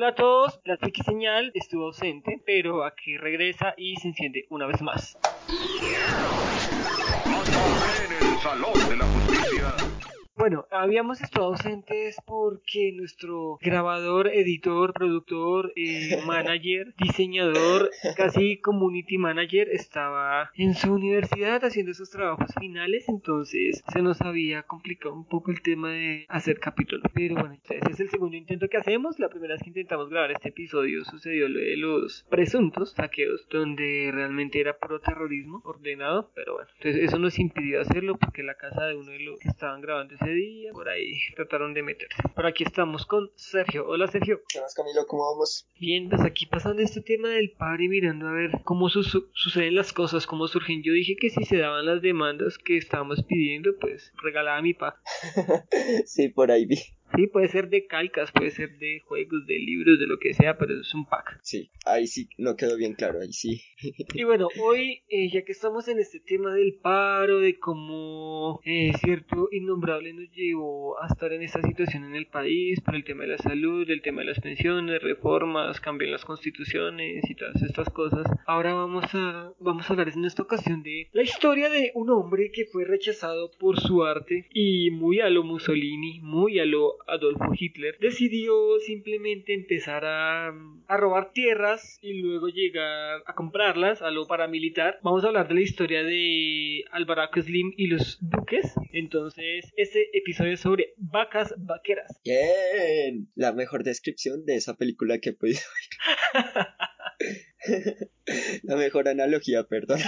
Hola a todos, la Tiki Señal estuvo ausente, pero aquí regresa y se enciende una vez más. Bueno, habíamos estado ausentes porque nuestro grabador, editor, productor, eh, manager, diseñador, casi community manager estaba en su universidad haciendo sus trabajos finales, entonces se nos había complicado un poco el tema de hacer capítulos. Pero bueno, ese es el segundo intento que hacemos. La primera vez que intentamos grabar este episodio sucedió lo de los presuntos saqueos, donde realmente era pro terrorismo ordenado, pero bueno, entonces eso nos impidió hacerlo porque la casa de uno de los que estaban grabando ese día, por ahí trataron de meterse. Por aquí estamos con Sergio. Hola Sergio. ¿Qué más, Camilo? ¿Cómo vamos? Bien, pues aquí pasando este tema del padre mirando a ver cómo su- su- suceden las cosas, cómo surgen. Yo dije que si se daban las demandas que estábamos pidiendo, pues regalaba mi pack. sí, por ahí vi. Sí, puede ser de calcas, puede ser de juegos, de libros, de lo que sea, pero es un pack. Sí, ahí sí no quedó bien claro, ahí sí. Y bueno, hoy, eh, ya que estamos en este tema del paro, de cómo eh, cierto innombrable nos llevó a estar en esta situación en el país, por el tema de la salud, el tema de las pensiones, reformas, cambian las constituciones y todas estas cosas, ahora vamos a, vamos a hablar en esta ocasión de la historia de un hombre que fue rechazado por su arte y muy a lo Mussolini, muy a lo Adolfo Hitler, decidió simplemente empezar a, robar tierras y luego llegar a comprarlas a lo paramilitar. Vamos a hablar de la historia de Alvaraco Slim y los duques. Entonces, este episodio es sobre vacas vaqueras. Bien, la mejor descripción de esa película que he podido oír. la mejor analogía, perdón.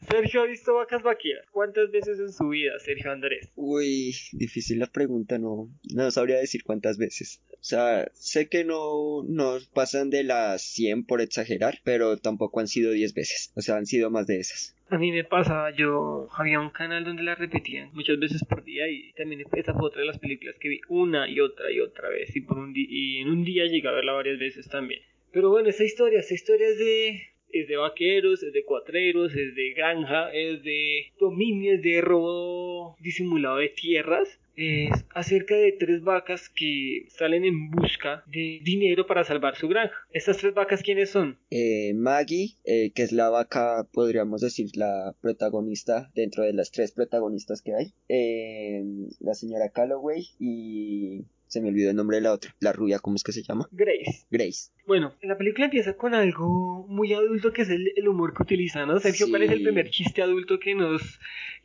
Sergio ha visto vacas vaqueras. ¿Cuántas veces en su vida, Sergio Andrés? Uy, difícil la pregunta, no, no sabría decir cuántas veces. O sea, sé que no, no pasan de las 100 por exagerar, pero tampoco han sido 10 veces. O sea, han sido más de esas. A mí me pasaba, yo había un canal donde la repetían muchas veces por día y también esa fue otra de las películas que vi una y otra y otra vez y, por un y en un día llegué a verla varias veces también. Pero bueno, esa historia, esa historia es de, es de vaqueros, es de cuatreros, es de granja, es de dominio, es de robo disimulado de tierras. Es acerca de tres vacas que salen en busca de dinero para salvar su granja. ¿Estas tres vacas quiénes son? Eh, Maggie, eh, que es la vaca, podríamos decir, la protagonista dentro de las tres protagonistas que hay. Eh, la señora Calloway y... Se me olvidó el nombre de la otra. La rubia, ¿cómo es que se llama? Grace. Grace. Bueno, la película empieza con algo muy adulto que es el, el humor que utiliza, ¿no? Sergio, ¿cuál es el Sí. primer chiste adulto que nos,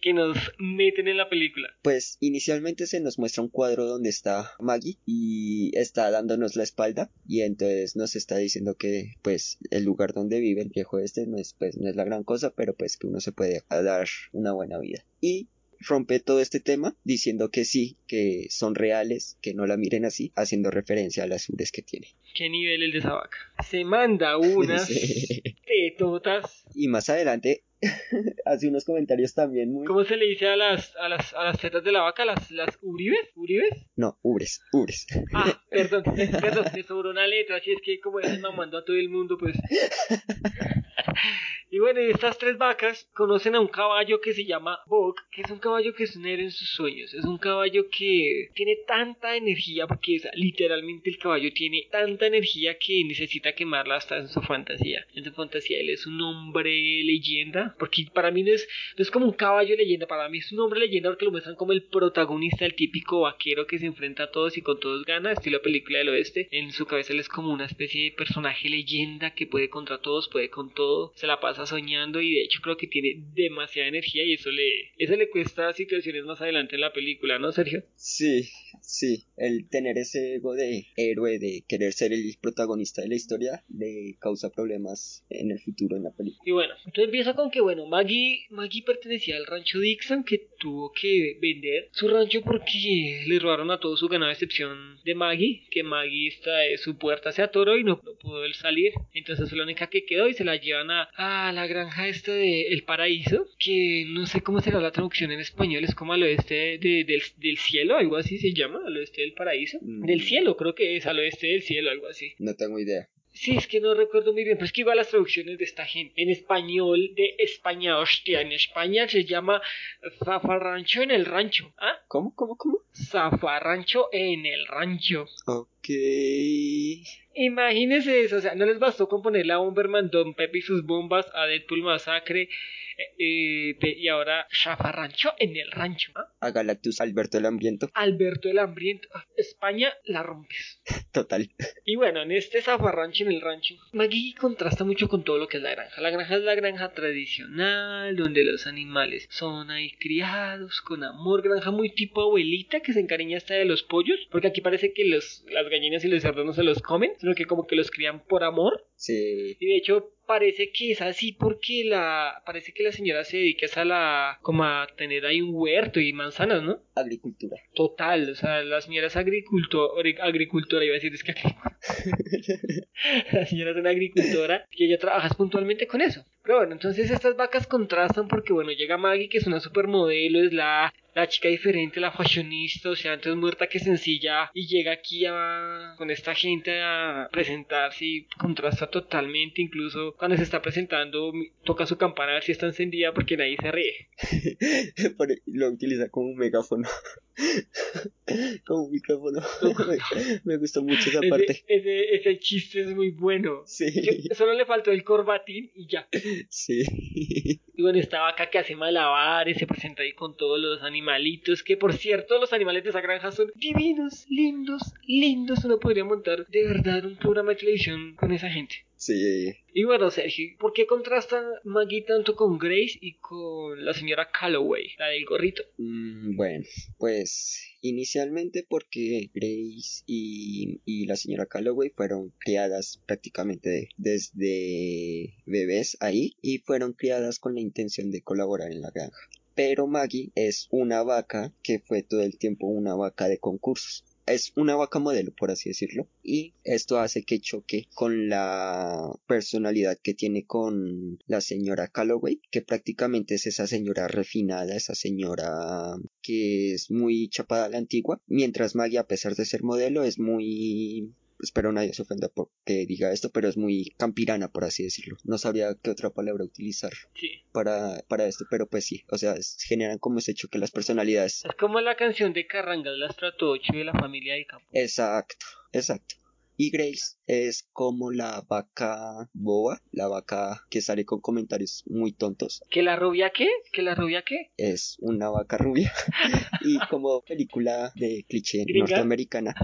que nos meten en la película? Pues inicialmente se nos muestra un cuadro donde está Maggie y está dándonos la espalda y entonces nos está diciendo que pues el lugar donde vive el viejo este no es pues no es la gran cosa pero pues que uno se puede dar una buena vida y rompe todo este tema diciendo que sí que son reales que no la miren así haciendo referencia a las ubres que tiene ¿Qué nivel el de esa vaca? Se manda unas Sí. tetotas. y más adelante hace unos comentarios también muy ¿Cómo se le dice a las, a las, a las tetas de la vaca? ¿Las, las uribes? ¿Uribes? No ubres ubres Ah, perdón, perdón, me sobró una letra, así es que como es mamando a todo el mundo, pues. Y bueno, estas tres vacas conocen a un caballo que se llama Bog, que es un caballo que es un héroe en sus sueños. Es un caballo que tiene tanta energía, porque sea, literalmente el caballo tiene tanta energía que necesita quemarla hasta en su fantasía. En su fantasía él es un hombre leyenda, porque para mí no es, no es como un caballo leyenda, para mí es un hombre leyenda porque lo muestran como el protagonista, el típico vaquero que se enfrenta a todos y con todos gana, estilo película del oeste. En su cabeza él es como una especie de personaje leyenda que puede contra todos, puede con todo, se la pasa soñando y de hecho creo que tiene demasiada energía y eso le, eso le cuesta situaciones más adelante en la película, ¿no, Sergio? Sí, sí, el tener ese ego de héroe, de querer ser el protagonista de la historia, le causa problemas en el futuro en la película. Y bueno, entonces empieza con que, bueno, Maggie, Maggie pertenecía al rancho Dixon que tuvo que vender su rancho porque le robaron a todo su ganado a excepción de Maggie, que Maggie está de su puerta se atoró y no, no pudo él salir. Entonces fue la única que quedó y se la llevan a, a la granja esta de El Paraíso, que no sé cómo será la traducción en español, es como al oeste de- del, del cielo, algo así se llama, al oeste del paraíso. Mm. Del cielo, creo que es al oeste del cielo, algo así. No tengo idea. Sí, es que no recuerdo muy bien, pero es que igual las traducciones de esta gente en español de España, hostia, en España se llama Zafarrancho en el rancho. ¿Ah? ¿Cómo, cómo, cómo? Zafarrancho en el rancho. Ok. Imagínense eso, o sea, no les bastó con ponerle a Bomberman Don Pepe y sus bombas, a Deadpool Masacre, eh, eh, y ahora Chafarrancho en el rancho. ¿ah? A Galactus Alberto el Hambriento. Alberto el Hambriento. Ah, España la rompes. Total. Y bueno, en este zafarrancho en el rancho, Maggie contrasta mucho con todo lo que es la granja. La granja es la granja tradicional, donde los animales son ahí criados con amor. Granja muy tipo abuelita que se encariña hasta de los pollos, porque aquí parece que los, las gallinas y los cerdos no se los comen, sino que como que los crían por amor. Sí. Y de hecho parece que es así porque la parece que la señora se dedica a la como a tener ahí un huerto y manzanas, ¿no? Agricultura. Total, o sea, la señora es agricultor, agricultora, iba a decir, es que la señora es una agricultora y ella trabaja puntualmente con eso. Pero bueno, entonces estas vacas contrastan porque bueno, llega Maggie que es una supermodelo, es la la chica diferente, la fashionista, o sea, antes muerta que sencilla, y llega aquí a, con esta gente a presentarse y contrasta totalmente, incluso cuando se está presentando, toca su campana a ver si está encendida porque nadie se ríe. Lo utiliza como un megáfono. como un micrófono. me, gustó mucho esa parte. Ese, ese, chiste es muy bueno. Sí. solo le faltó el corbatín y ya. Sí. Y bueno, esta vaca que hace malabares, se presenta ahí con todos los animalitos, que por cierto, los animales de esa granja son divinos, lindos, lindos. Uno podría montar de verdad un programa de televisión con esa gente. Sí. Y bueno, Sergio, ¿por qué contrasta Maggie tanto con Grace y con la señora Calloway, la del gorrito? Mm, bueno, pues inicialmente porque Grace y, y, la señora Calloway fueron criadas prácticamente desde bebés ahí y fueron criadas con la intención de colaborar en la granja. Pero Maggie es una vaca que fue todo el tiempo una vaca de concursos es una vaca modelo, por así decirlo, y esto hace que choque con la personalidad que tiene con la señora Calloway, que prácticamente es esa señora refinada, esa señora que es muy chapada a la antigua, mientras Maggie, a pesar de ser modelo, es muy espero nadie se ofenda porque diga esto, pero es muy campirana, por así decirlo. No sabría qué otra palabra utilizar para, para esto, pero pues sí, o sea, generan como ese choque las personalidades. Es como la canción de Carrangal, la 8 de la familia de Campo. Exacto, exacto. Y Grace es como la vaca boba, la vaca que sale con comentarios muy tontos. ¿Que la rubia qué? ¿Que la rubia qué? Es una vaca rubia. y como película de cliché norteamericana.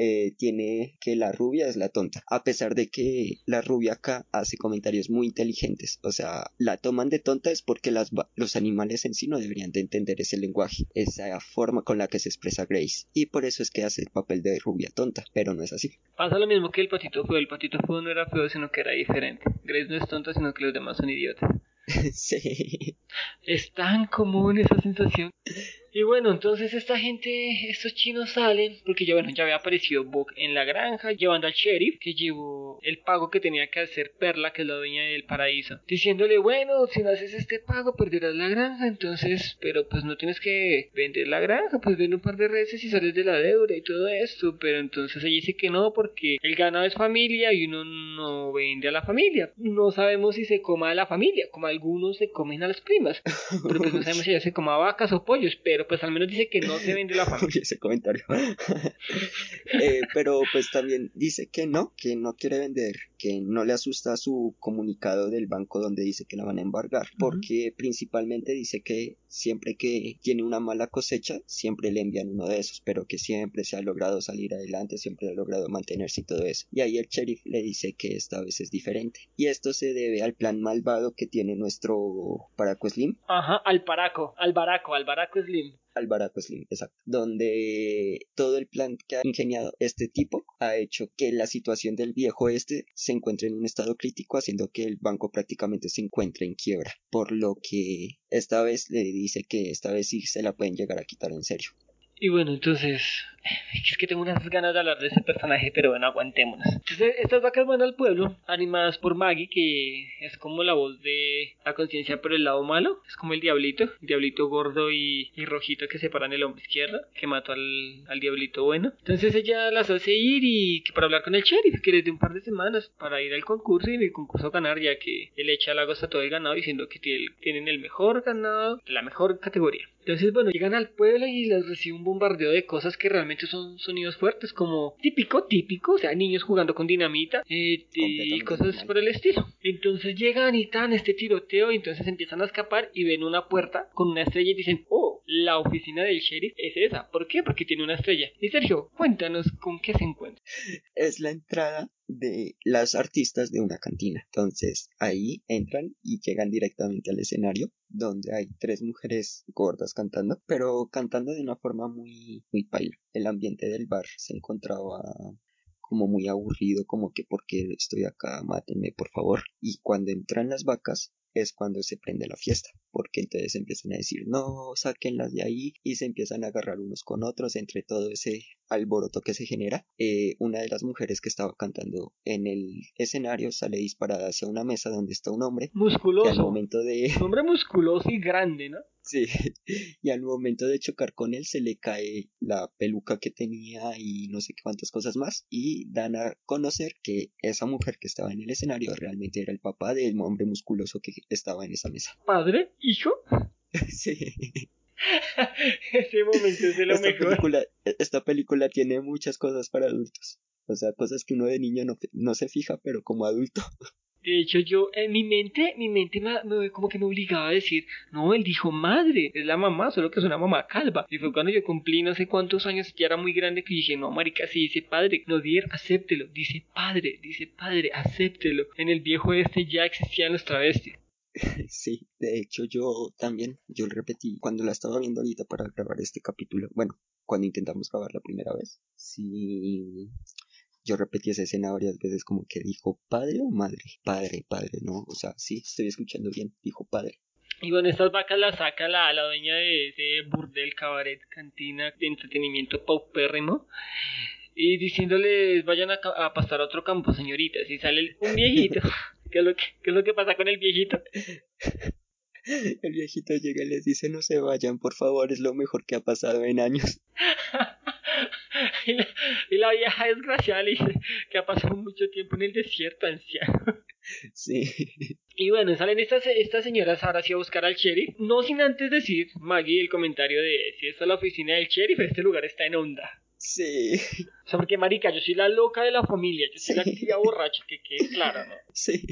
Eh, tiene que la rubia es la tonta, a pesar de que la rubia acá hace comentarios muy inteligentes, o sea, la toman de tonta es porque los animales en sí no deberían de entender ese lenguaje, esa forma con la que se expresa Grace, y por eso es que hace el papel de rubia tonta, pero no es así. Pasa lo mismo que el patito feo, el patito feo no era feo, sino que era diferente. Grace no es tonta, sino que los demás son idiotas. sí. Es tan común esa sensación. Y bueno, entonces esta gente, estos chinos salen, porque ya bueno, ya había aparecido Bok en la granja, llevando al sheriff, que llevó el pago que tenía que hacer Perla, que es la dueña del paraíso, diciéndole, bueno, si no haces este pago, perderás la granja, entonces, pero pues no tienes que vender la granja, pues vende un par de reses y sales de la deuda y todo esto, pero entonces ella dice que no, porque el ganado es familia y uno no vende a la familia, no sabemos si se coma a la familia, como algunos se comen a las primas, pero pues no sabemos si ella se coma vacas o pollos, pero pues al menos dice que no se vende la familia. Ese comentario. Eh, pero pues también dice que no, que no quiere vender, que no le asusta su comunicado del banco donde dice que la van a embargar, porque principalmente dice que siempre que tiene una mala cosecha, siempre le envían uno de esos, pero que siempre se ha logrado salir adelante, siempre ha logrado mantenerse y todo eso. Y ahí el sheriff le dice que esta vez es diferente. Y esto se debe al plan malvado que tiene nuestro Paraco Slim. Ajá, al Paraco, al Baraco, al Baraco Slim. Al Baraco Slim, exacto. Donde todo el plan que ha ingeniado este tipo ha hecho que la situación del viejo este se encuentre en un estado crítico, haciendo que el banco prácticamente se encuentre en quiebra. Por lo que esta vez le dice que esta vez sí se la pueden llegar a quitar en serio. Y bueno, entonces, es que tengo unas ganas de hablar de ese personaje, pero bueno, aguantémonos. Entonces, estas vacas van al pueblo, animadas por Maggie, que es como la voz de la conciencia por el lado malo. Es como el diablito, el diablito gordo y, rojito que separan el hombro izquierdo, que mató al, al, diablito bueno. Entonces ella las hace ir y que para hablar con el sheriff, que les dé un par de semanas para ir al concurso y en el concurso ganar, ya que él echa la a todo el ganado diciendo que tienen el mejor ganado, la mejor categoría. Entonces, bueno, llegan al pueblo y les recibe un bombardeo de cosas que realmente son sonidos fuertes, como típico, típico, o sea, niños jugando con dinamita eh, y cosas normal. por el estilo. Entonces llegan y tan este tiroteo y entonces empiezan a escapar y ven una puerta con una estrella y dicen, oh, la oficina del sheriff es esa. ¿Por qué? Porque tiene una estrella. Y Sergio, cuéntanos con qué se encuentra. Es la entrada de las artistas de una cantina. Entonces ahí entran y llegan directamente al escenario donde hay tres mujeres gordas cantando, pero cantando de una forma muy, muy paila. El ambiente del bar se encontraba como muy aburrido, como que porque estoy acá, mátenme por favor. Y cuando entran las vacas es cuando se prende la fiesta, porque entonces empiezan a decir no, sáquenlas de ahí y se empiezan a agarrar unos con otros entre todo ese alboroto que se genera. Eh, una de las mujeres que estaba cantando en el escenario sale disparada hacia una mesa donde está un hombre que al Musculoso. momento de Un hombre musculoso y grande, ¿no? Sí, y al momento de chocar con él se le cae la peluca que tenía y no sé qué cuántas cosas más y dan a conocer que esa mujer que estaba en el escenario realmente era el papá del hombre musculoso que estaba en esa mesa. Padre, hijo. Sí. Ese momento es de lo Esta mejor. película, esta película tiene muchas cosas para adultos. O sea, cosas que uno de niño no, no se fija, pero como adulto. De hecho, yo, en mi mente, mi mente me, me- como que me obligaba a decir, no, él dijo madre, es la mamá, solo que es una mamá calva. Y fue cuando yo cumplí no sé cuántos años, ya era muy grande, que dije, no, marica, si dice padre, no, Dier, acéptelo. Dice padre, dice padre, acéptelo. En el viejo este ya existían los travestis. Sí, de hecho yo también, yo lo repetí cuando la estaba viendo ahorita para grabar este capítulo, bueno, cuando intentamos grabar la primera vez, sí, yo repetí esa escena varias veces como que dijo padre o madre, padre, padre, no, o sea, sí, estoy escuchando bien, dijo padre. Y bueno, estas vacas las saca la, la dueña de ese burdel, cabaret, cantina de entretenimiento paupérrimo. Y diciéndoles, vayan a, a pastar a otro campo, señoritas. Y sale un viejito. ¿Qué es, lo que, ¿Qué es lo que pasa con el viejito? El viejito llega y les dice no se vayan, por favor, es lo mejor que ha pasado en años. y, la, y la vieja desgraciada le dice que ha pasado mucho tiempo en el desierto, anciano. Sí, Y bueno, salen estas, estas señoras ahora sí a buscar al sheriff. No sin antes decir, Maggie, el comentario de si esta es la oficina del sheriff, este lugar está en onda. Sí, O sea, porque marica, yo soy la loca de la familia, yo soy la tía borracha, que quede claro, ¿no? sí.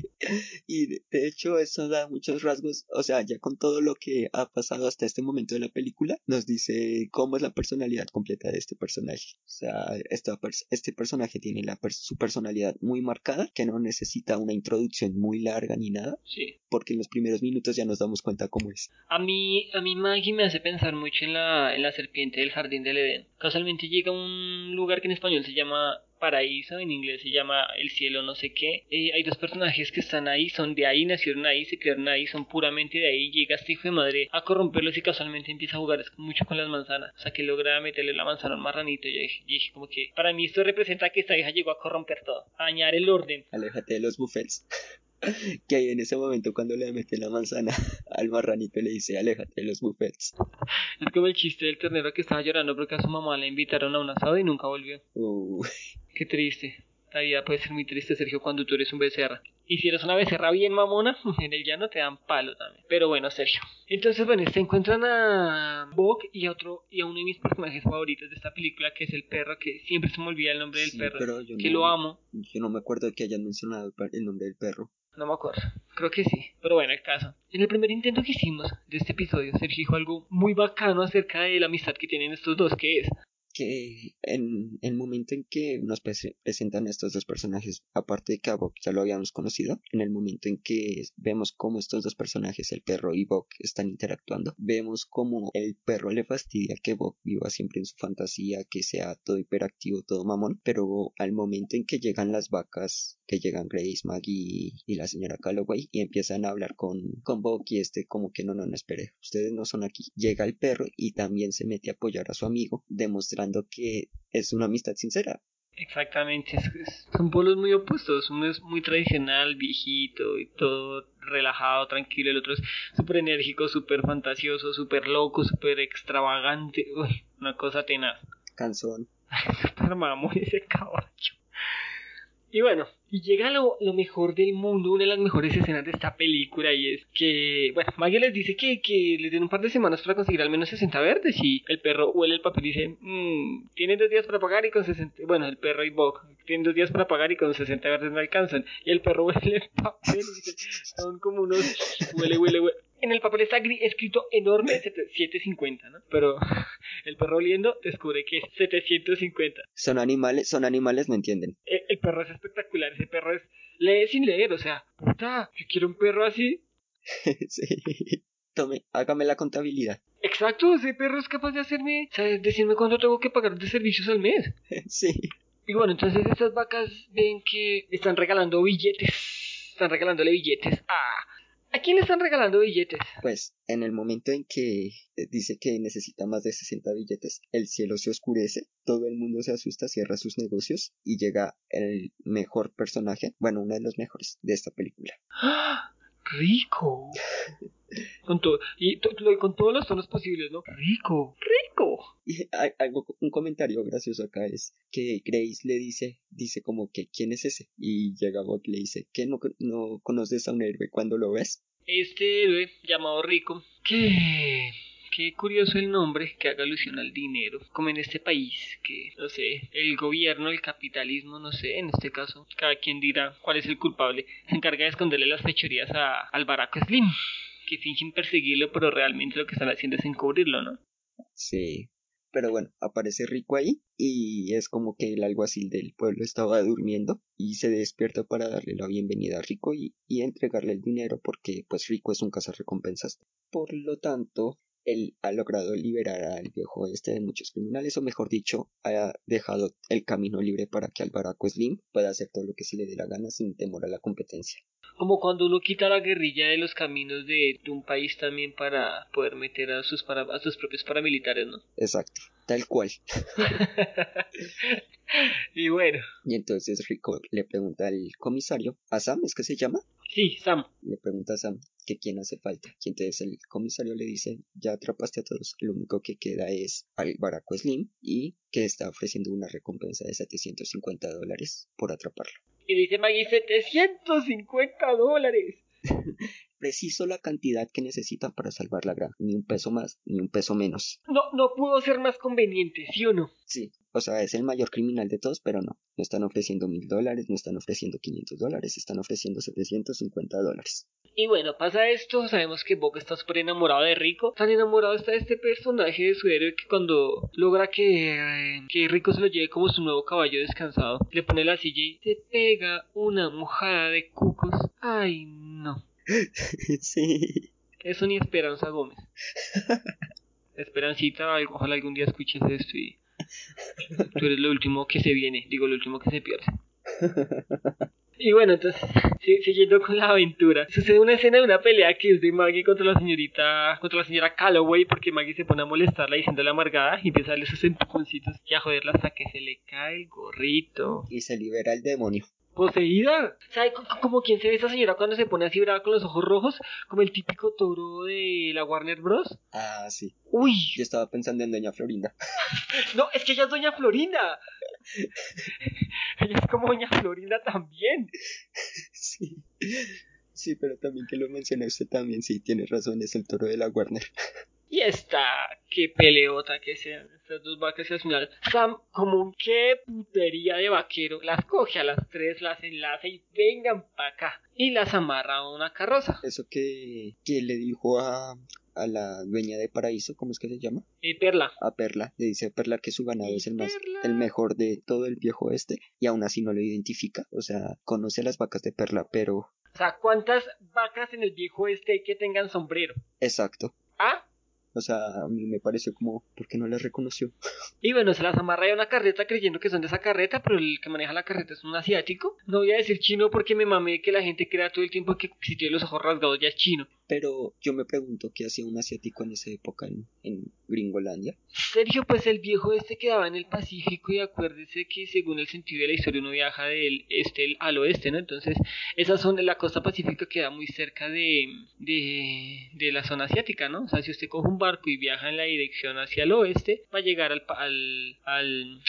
Y de, hecho eso da muchos rasgos, o sea, ya con todo lo que ha pasado hasta este momento de la película, nos dice cómo es la personalidad completa de este personaje. O sea, esta este personaje tiene la su personalidad muy marcada, que no necesita una introducción muy larga ni nada, Sí. porque en los primeros minutos ya nos damos cuenta cómo es. A mí, a mí Maggie me hace pensar mucho en la, en la serpiente del jardín del Edén. Casualmente llega un lugar que en español se llama paraíso, en inglés se llama el cielo no sé qué. Eh, hay dos personajes que están ahí, son de ahí, nacieron ahí, se crearon ahí, son puramente de ahí. Llega este hijo de madre a corromperlos y casualmente empieza a jugar mucho con las manzanas. O sea que logra meterle la manzana al marranito. Yo dije, dije como que para mí esto representa que esta hija llegó a corromper todo, a dañar el orden. Aléjate de los buffets. que ahí en ese momento cuando le mete la manzana al marranito le dice aléjate de los buffets. Es como el chiste del ternero que estaba llorando porque a su mamá le invitaron a un asado y nunca volvió. Uh, Qué triste. La vida puede ser muy triste, Sergio, cuando tú eres un becerra. Y si eres una becerra bien mamona, en el llano te dan palo también. Pero bueno, Sergio. Entonces, bueno, se encuentran a Bok y a otro y a uno de mis personajes favoritos de esta película, que es el perro, que siempre se me olvida el nombre del perro. pero yo que no- lo amo. yo no me acuerdo de que hayan mencionado el nombre del perro. No me acuerdo. Creo que sí. Pero bueno, el caso. En el primer intento que hicimos de este episodio, Sergio dijo algo muy bacano acerca de la amistad que tienen estos dos, que es que en el momento en que nos prese- presentan estos dos personajes, aparte de que a ya lo habíamos conocido, en el momento en que vemos cómo estos dos personajes, el perro y Bok, están interactuando, vemos cómo el perro le fastidia que Bok viva siempre en su fantasía, que sea todo hiperactivo, todo mamón, pero al momento en que llegan las vacas, que llegan Grace, Maggie y la señora Calloway y empiezan a hablar con, con y este como que no, no, no, espere, ustedes no son aquí. Llega el perro y también se mete a apoyar a su amigo, demostrando que es una amistad sincera. Exactamente, es- es- son polos muy opuestos. Uno es muy tradicional, viejito y todo relajado, tranquilo. El otro es súper enérgico, súper fantasioso, súper loco, súper extravagante. Uy, una cosa tenaz. Canzón. Súper mamón ese caballo. Y bueno, y llega lo, lo, mejor del mundo, una de las mejores escenas de esta película y es que, bueno, Maggie les dice que, que les den un par de semanas para conseguir al menos 60 verdes y el perro huele el papel y dice, mmm, tienen dos días para pagar y con 60, bueno, el perro y Bog, tienen dos días para pagar y con 60 verdes no alcanzan. Y el perro huele el papel y dice, son como unos, huele, huele, huele. En el papel está escrito enorme 750, ¿no? Pero el perro oliendo descubre que es 750. Son animales, son animales, no entienden. El, el perro es espectacular, ese perro es lee sin leer, o sea, puta, yo quiero un perro así. sí. Tome, hágame la contabilidad. Exacto, ese perro es capaz de hacerme, ¿sabes? Decirme cuánto tengo que pagar de servicios al mes. sí. Y bueno, entonces estas vacas ven que están regalando billetes. Están regalándole billetes a ¿A quién le están regalando billetes? Pues en el momento en que dice que necesita más de 60 billetes, el cielo se oscurece, todo el mundo se asusta, cierra sus negocios y llega el mejor personaje, bueno, uno de los mejores de esta película. Rico. Con todo, y con todos los tonos posibles, ¿no? Rico, rico. Y algo, un comentario gracioso acá es que Grace le dice, dice como que ¿quién es ese? Y llega Bob y le dice, ¿qué no, no conoces a un héroe cuando lo ves? Este héroe llamado Rico, que Qué curioso el nombre que haga alusión al dinero, como en este país, que, no sé, el gobierno, el capitalismo, no sé, en este caso, cada quien dirá cuál es el culpable, se encarga de esconderle las fechorías a, al baraco Slim, que fingen perseguirlo, pero realmente lo que están haciendo es encubrirlo, ¿no? Sí, pero bueno, aparece Rico ahí y es como que el alguacil del pueblo estaba durmiendo y se despierta para darle la bienvenida a Rico y, y entregarle el dinero porque pues Rico es un cazarrecompensas. Por lo tanto, él ha logrado liberar al viejo este de muchos criminales, o mejor dicho, ha dejado el camino libre para que Albaraco Slim pueda hacer todo lo que se le dé la gana sin temor a la competencia. Como cuando uno quita la guerrilla de los caminos de, un país también para poder meter a sus, para, a sus propios paramilitares, ¿no? Exacto, tal cual. y bueno. Y entonces Rico le pregunta al comisario, ¿a Sam es que se llama? Sí, Sam. Le pregunta a Sam que quién hace falta. Y entonces el comisario le dice, ya atrapaste a todos, lo único que queda es al Baraco Slim y que está ofreciendo una recompensa de 750 dólares por atraparlo. Y dice Maggie, 750 dólares. Preciso la cantidad que necesitan para salvar la granja, ni un peso más, ni un peso menos. No, no pudo ser más conveniente, ¿sí o no? Sí, o sea, es el mayor criminal de todos, pero no. No están ofreciendo mil dólares, no están ofreciendo 500 dólares, están ofreciendo 750 dólares. Y bueno, pasa esto, sabemos que Boca está súper enamorado de Rico. Tan enamorado está de este personaje de su héroe que cuando logra que, eh, que Rico se lo lleve como su nuevo caballo descansado, le pone la silla y se pega una mojada de cucos. Ay, no. sí. Eso ni Esperanza Gómez. Esperancita, ojalá algún día escuches esto y tú eres lo último que se viene, digo lo último que se pierde. Y bueno, entonces, siguiendo con la aventura, sucede una escena de una pelea que es de Maggie contra la señorita, contra la señora Calloway, porque Maggie se pone a molestarla diciéndole amargada y empieza a darle sus empujoncitos y a joderla hasta que se le cae el gorrito. Y se libera el demonio poseída. ¿Sabe como quien se ve esa señora cuando se pone así brava con los ojos rojos? Como el típico toro de la Warner Bros. Ah, sí. Uy. Yo estaba pensando en Doña Florinda. no, es que ella es Doña Florinda. ella es como Doña Florinda también. sí. Sí, pero también que lo mencioné usted también, sí, tiene razón, es el toro de la Warner. Y esta, qué peleota que sean estas dos vacas y al final Sam, como qué putería de vaquero, las coge a las tres, las enlaza y vengan para acá. Y las amarra a una carroza. Eso que, que le dijo a, a la dueña de Paraíso, ¿cómo es que se llama? Eh, Perla. A Perla. Le dice a Perla que su ganado es el más, el mejor de todo el viejo este y aún así no lo identifica. O sea, conoce a las vacas de Perla, pero... O sea, ¿cuántas vacas en el viejo este que tengan sombrero? Exacto. ¿Ah? O sea, a mí me pareció como, ¿por qué no las reconoció? Y bueno, se las amarra a una carreta creyendo que son de esa carreta, pero el que maneja la carreta es un asiático. No voy a decir chino porque me mamé que la gente crea todo el tiempo que si tiene los ojos rasgados ya es chino. Pero yo me pregunto qué hacía un asiático en esa época en, en Gringolandia. Sergio, pues el viejo este quedaba en el Pacífico y acuérdese que según el sentido de la historia uno viaja del este al oeste, ¿no? Entonces, esa zona, la costa pacífica queda muy cerca de, de, de la zona asiática, ¿no? O sea, si usted coge un barco y viaja en la dirección hacia el oeste, va a llegar al, al, al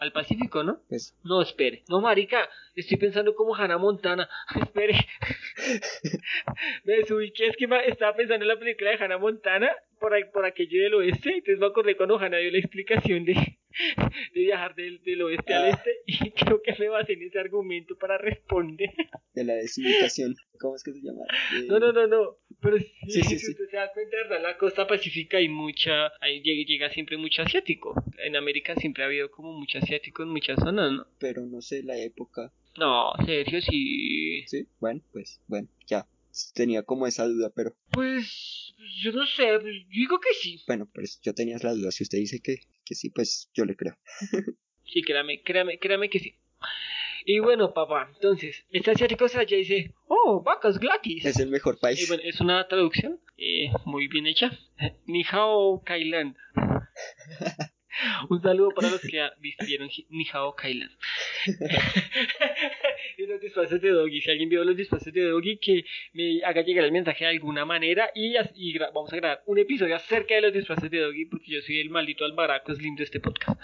al Pacífico, ¿no? Pues No, espere. No, marica, estoy pensando como Hannah Montana. espere. me desubiqué, es que estaba pensando en la película de Hannah Montana por, ahí- por aquello del oeste. Entonces me acordé cuando Hannah dio la explicación de, de viajar del, del oeste al Ah. este. Y creo que me basé en ese argumento para responder. de la desubicación. ¿Cómo es que se llama? De- No, no, no, no. Pero sí, Sí, sí, si usted se da cuenta, de verdad, la costa pacífica hay mucha, ahí llega, llega siempre mucho asiático. En América siempre ha habido como mucho asiático en muchas zonas, ¿no? Pero no sé la época. No, Sergio, sí. Sí, bueno, pues, bueno, ya. Tenía como esa duda, pero Pues, yo no sé, pues, digo que sí. bueno, pues yo tenía la duda. Si usted dice que, que sí, pues yo le creo. Sí, créame, créame, créame que sí. Y bueno, papá, entonces, este asiático se allá dice, oh, vacas gratis. Es el mejor Y país. bueno, es una traducción eh, muy bien hecha. Ni hao Kailan. Un saludo para los que vistieron Ni hao Kailan. y los disfraces de Doggy. Si alguien vio los disfraces de Doggy, que me haga llegar el mensaje de alguna manera. Y, y vamos a grabar un episodio acerca de los disfraces de Doggy, porque yo soy el maldito albaraco, es lindo de este podcast.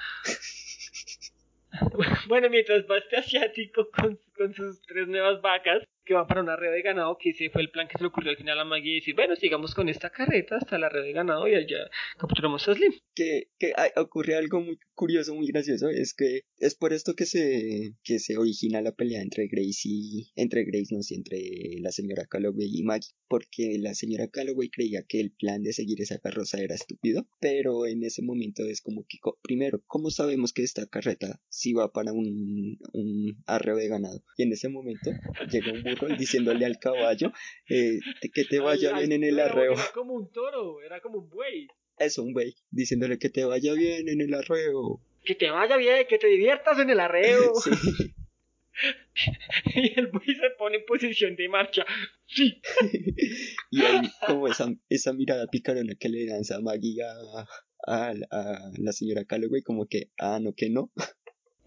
Bueno, mientras va este asiático con sus tres nuevas vacas que van para una red de ganado, que ese fue el plan que se le ocurrió al final a Maggie, decir, bueno, sigamos con esta carreta hasta la red de ganado y allá capturamos a Slim. que, que ay, ocurre algo muy curioso, muy gracioso, es que es por esto que se, que se origina la pelea entre Grace y, entre Grace, no sé, entre la señora Calloway y Maggie, porque la señora Calloway creía que el plan de seguir esa carroza era estúpido, pero en ese momento es como que, primero, ¿cómo sabemos que esta carreta sí va para un, un arreo de ganado? Y en ese momento llega un diciéndole al caballo eh, que te vaya Ay, bien en el arreo. Era como un toro, era como un buey. Eso, un güey, diciéndole que te vaya bien en el arreo. Que te vaya bien, que te diviertas en el arreo. Sí. y el buey se pone en posición de marcha. Sí. y hay como esa, esa mirada picarona que le lanza Maggie a, a, a la señora Calloway, como que, ah, no, que no.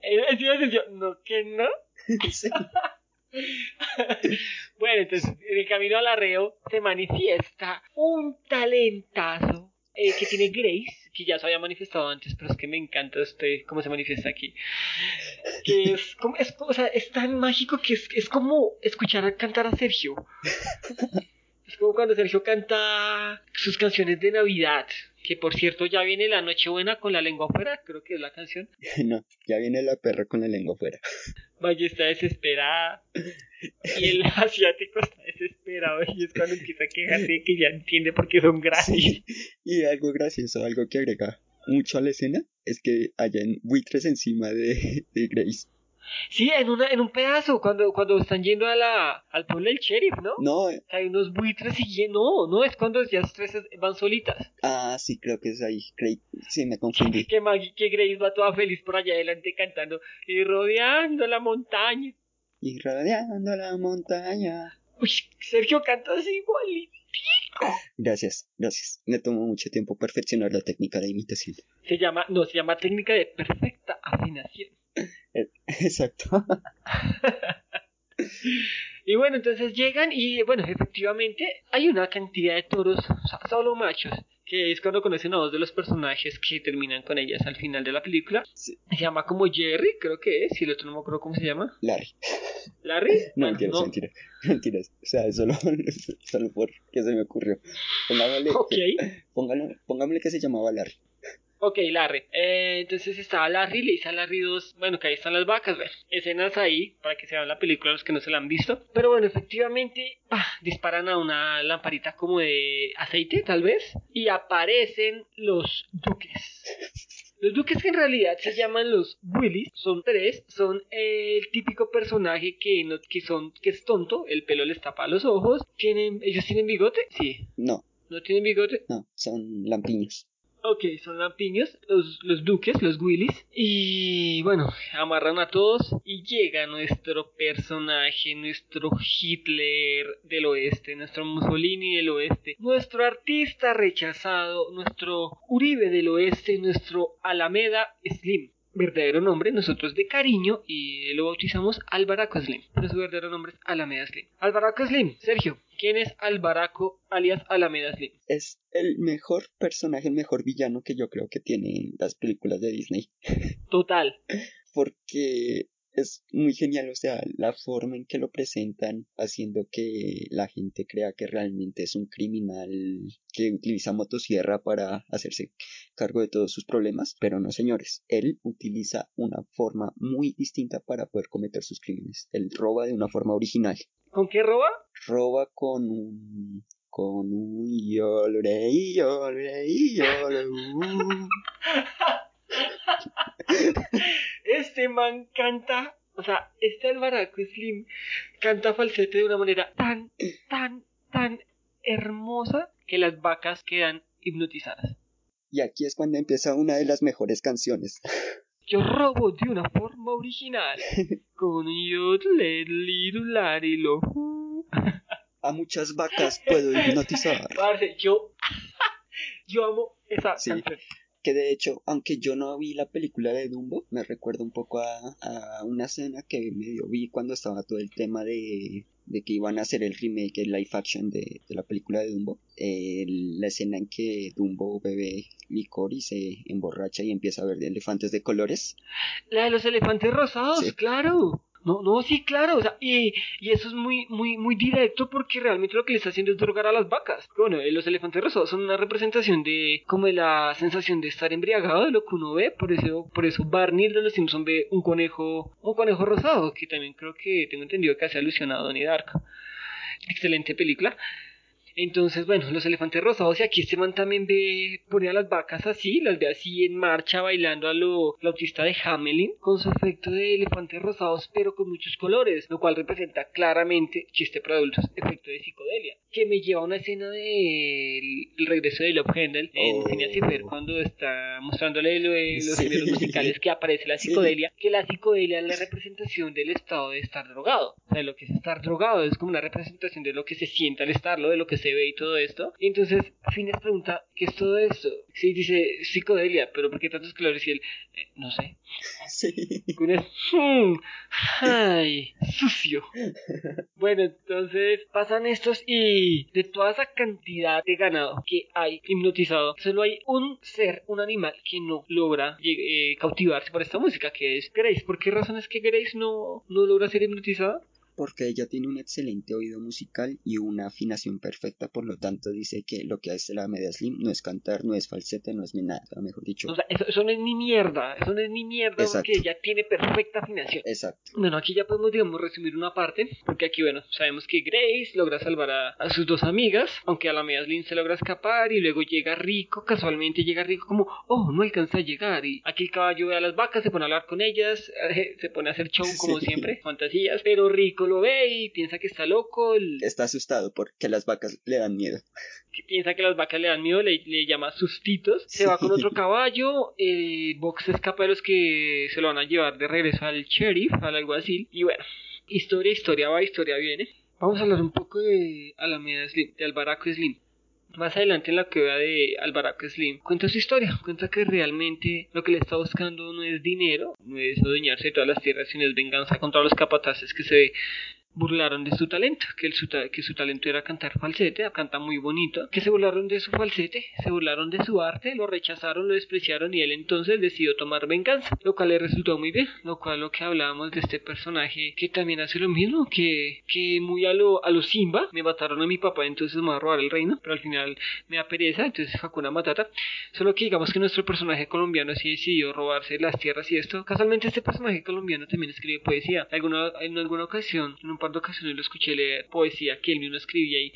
Es decir, no, que no. Sí. Bueno, entonces, en el camino al arreo se manifiesta un talentazo eh, que tiene Grace, que ya se había manifestado antes, pero es que me encanta este, cómo se manifiesta aquí. Que es, como, es, o sea, es tan mágico que es, es como escuchar cantar a Sergio. Es como cuando Sergio canta sus canciones de Navidad, que por cierto ya viene la Nochebuena con la lengua afuera, creo que es la canción. no, ya viene la perra con la lengua afuera. Vaya está desesperada. Y el asiático está desesperado. Y es cuando empieza a quejarse de que ya entiende por qué son gratis. Sí. Y algo gracioso, algo que agrega mucho a la escena, es que hayan buitres encima de, de Grace. Sí, en, una, en un pedazo, cuando, cuando están yendo a la, al pueblo del sheriff, ¿no? No, Hay unos buitres siguiendo. No, no, es cuando ya las tres van solitas. ah, sí, creo que es ahí. Grace, sí, me confundí. Que Maggie, que Grace va toda feliz por allá adelante cantando y rodeando la montaña. Y rodeando la montaña. Uy, Sergio canta así igualito. Gracias, gracias. Me tomó mucho tiempo perfeccionar la técnica de imitación. Se llama, no, se llama técnica de perfecta afinación. Exacto. Y bueno, entonces llegan y bueno, efectivamente hay una cantidad de toros, o sea, solo machos, que es cuando conocen a dos de los personajes que terminan con ellas al final de la película. Sí. Se llama como Jerry, creo que es, y el otro no me acuerdo cómo se llama. Larry. Larry. No, Bueno, mentiras, no. mentiras, mentiras. O sea, solo, solo por que se me ocurrió. Pongámosle, Ok, póngalo, pongámosle que se llamaba Larry. Ok, Larry. Eh, entonces estaba Larry, le dice a Larry dos, bueno, que ahí están las vacas, bueno, escenas ahí para que se vean la película los que no se la han visto. Pero bueno, efectivamente, ah, disparan a una lamparita como de aceite, tal vez, y aparecen los duques. Los duques que en realidad se llaman los Willis, son tres, son el típico personaje que no, que son, que es tonto, el pelo les tapa los ojos, tienen, ellos tienen bigote, sí, No, no tienen bigote, no, son lampiños. Ok, son lampiños, los, los duques, los Willis. Y bueno, amarran a todos y llega nuestro personaje, nuestro Hitler del oeste, nuestro Mussolini del oeste, nuestro artista rechazado, nuestro Uribe del oeste, nuestro Alameda Slim. Verdadero nombre, nosotros de cariño, y lo bautizamos Albaraco Slim. Pero su verdadero nombre es Alameda Slim. Albaraco Slim, Sergio, ¿quién es Albaraco alias Alameda Slim? Es el mejor personaje, el mejor villano que yo creo que tienen las películas de Disney. Total. Porque es muy genial, o sea, la forma en que lo presentan, haciendo que la gente crea que realmente es un criminal que utiliza motosierra para hacerse cargo de todos sus problemas, pero no señores, él utiliza una forma muy distinta para poder cometer sus crímenes. Él roba de una forma original. ¿Con qué roba? Roba con un con un yolre. Este man canta, o sea, este Albaraco Slim canta falsete de una manera tan, tan, tan hermosa que las vacas quedan hipnotizadas. Y aquí es cuando empieza una de las mejores canciones. Yo robo de una forma original. Con lo. A muchas vacas puedo hipnotizar. Parce, yo, yo amo esa Sí. canción. Que de hecho, aunque yo no vi la película de Dumbo, me recuerda un poco a, a una escena que medio vi cuando estaba todo el tema de, de que iban a hacer el remake, el live action de, de la película de Dumbo. Eh, la escena en que Dumbo bebe licor y se emborracha y empieza a ver elefantes de colores. La de los elefantes rosados, Sí. claro. No, no, sí, claro. O sea, y, y eso es muy, muy, muy directo porque realmente lo que le está haciendo es drogar a las vacas. Bueno, eh, los elefantes rosados son una representación de como de la sensación de estar embriagado de lo que uno ve. Por eso, por eso Barney de los Simpson ve un conejo, un conejo rosado, que también creo que tengo entendido que hace alusión a Donnie Darko. Excelente película. Entonces, bueno, los elefantes rosados y aquí este man también ve, pone a las vacas así, las ve así en marcha bailando a lo la autista de Hamelin con su efecto de elefantes rosados pero con muchos colores, lo cual representa claramente, chiste para adultos, efecto de psicodelia, que me lleva a una escena del el regreso de Love Handel en Oh. Phineas y Ferb cuando está mostrándole lo de los Sí. géneros musicales que aparece la Sí. psicodelia, que la psicodelia es la representación del estado de estar drogado, o sea, lo que es estar drogado es como una representación de lo que se siente al estarlo, de lo que se ve y todo esto. Y entonces Phineas pregunta, ¿qué es todo esto? Sí, dice psicodelia, pero ¿por qué tantos colores? Y él, "Eh, no sé. Sí. Con es, "Hmm, ay, sucio. Bueno, entonces pasan estos y de toda esa cantidad de ganado que hay hipnotizado, solo hay un ser, un animal que no logra eh, cautivarse por esta música, que es Grace. ¿Por qué razón es que Grace no, no logra ser hipnotizada? Porque ella tiene un excelente oído musical y una afinación perfecta, por lo tanto dice que lo que hace la media slim no es cantar, no es falsete, no es nada, mejor dicho. O sea, eso, eso no es ni mierda, eso no es ni mierda Exacto. porque ella tiene perfecta afinación. Exacto. Bueno, aquí ya podemos, digamos, resumir una parte, porque aquí, bueno, sabemos que Grace logra salvar a, a sus dos amigas, aunque a la media Lynn se logra escapar, y luego llega Rico, casualmente llega Rico como, oh, no alcanza a llegar, y aquí el caballo ve a las vacas, se pone a hablar con ellas, eh, se pone a hacer show como Sí. siempre, fantasías, pero Rico lo ve y piensa que está loco, Está asustado porque las vacas le dan miedo. que piensa que las vacas le dan miedo, le, le llama sustitos, se va con otro caballo, eh, Box se escapa de los que se lo van a llevar de regreso al sheriff, al alguacil, y bueno, historia, historia va, historia viene. Vamos a hablar un poco de Alameda Slim, de Albaraco Slim. Más adelante en la que vea de Albaraco Slim, cuenta su historia, cuenta que realmente lo que le está buscando no es dinero, no es adueñarse de todas las tierras, sino es venganza contra los capataces que se burlaron de su talento, que, su, que su talento era cantar falsete, canta muy bonito, que se burlaron de su falsete, se burlaron de su arte, lo rechazaron, lo despreciaron y él entonces decidió tomar venganza, lo cual le resultó muy bien, lo cual lo que hablábamos de este personaje que también hace lo mismo, que, que muy a lo, a lo Simba, me mataron a mi papá, entonces me va a robar el reino, pero al final me da pereza, entonces Hakuna Matata, solo que digamos que nuestro personaje colombiano sí decidió robarse las tierras y esto, casualmente este personaje colombiano también escribe poesía, alguna, en alguna ocasión, en un de ocasiones lo escuché leer poesía que él mismo escribía y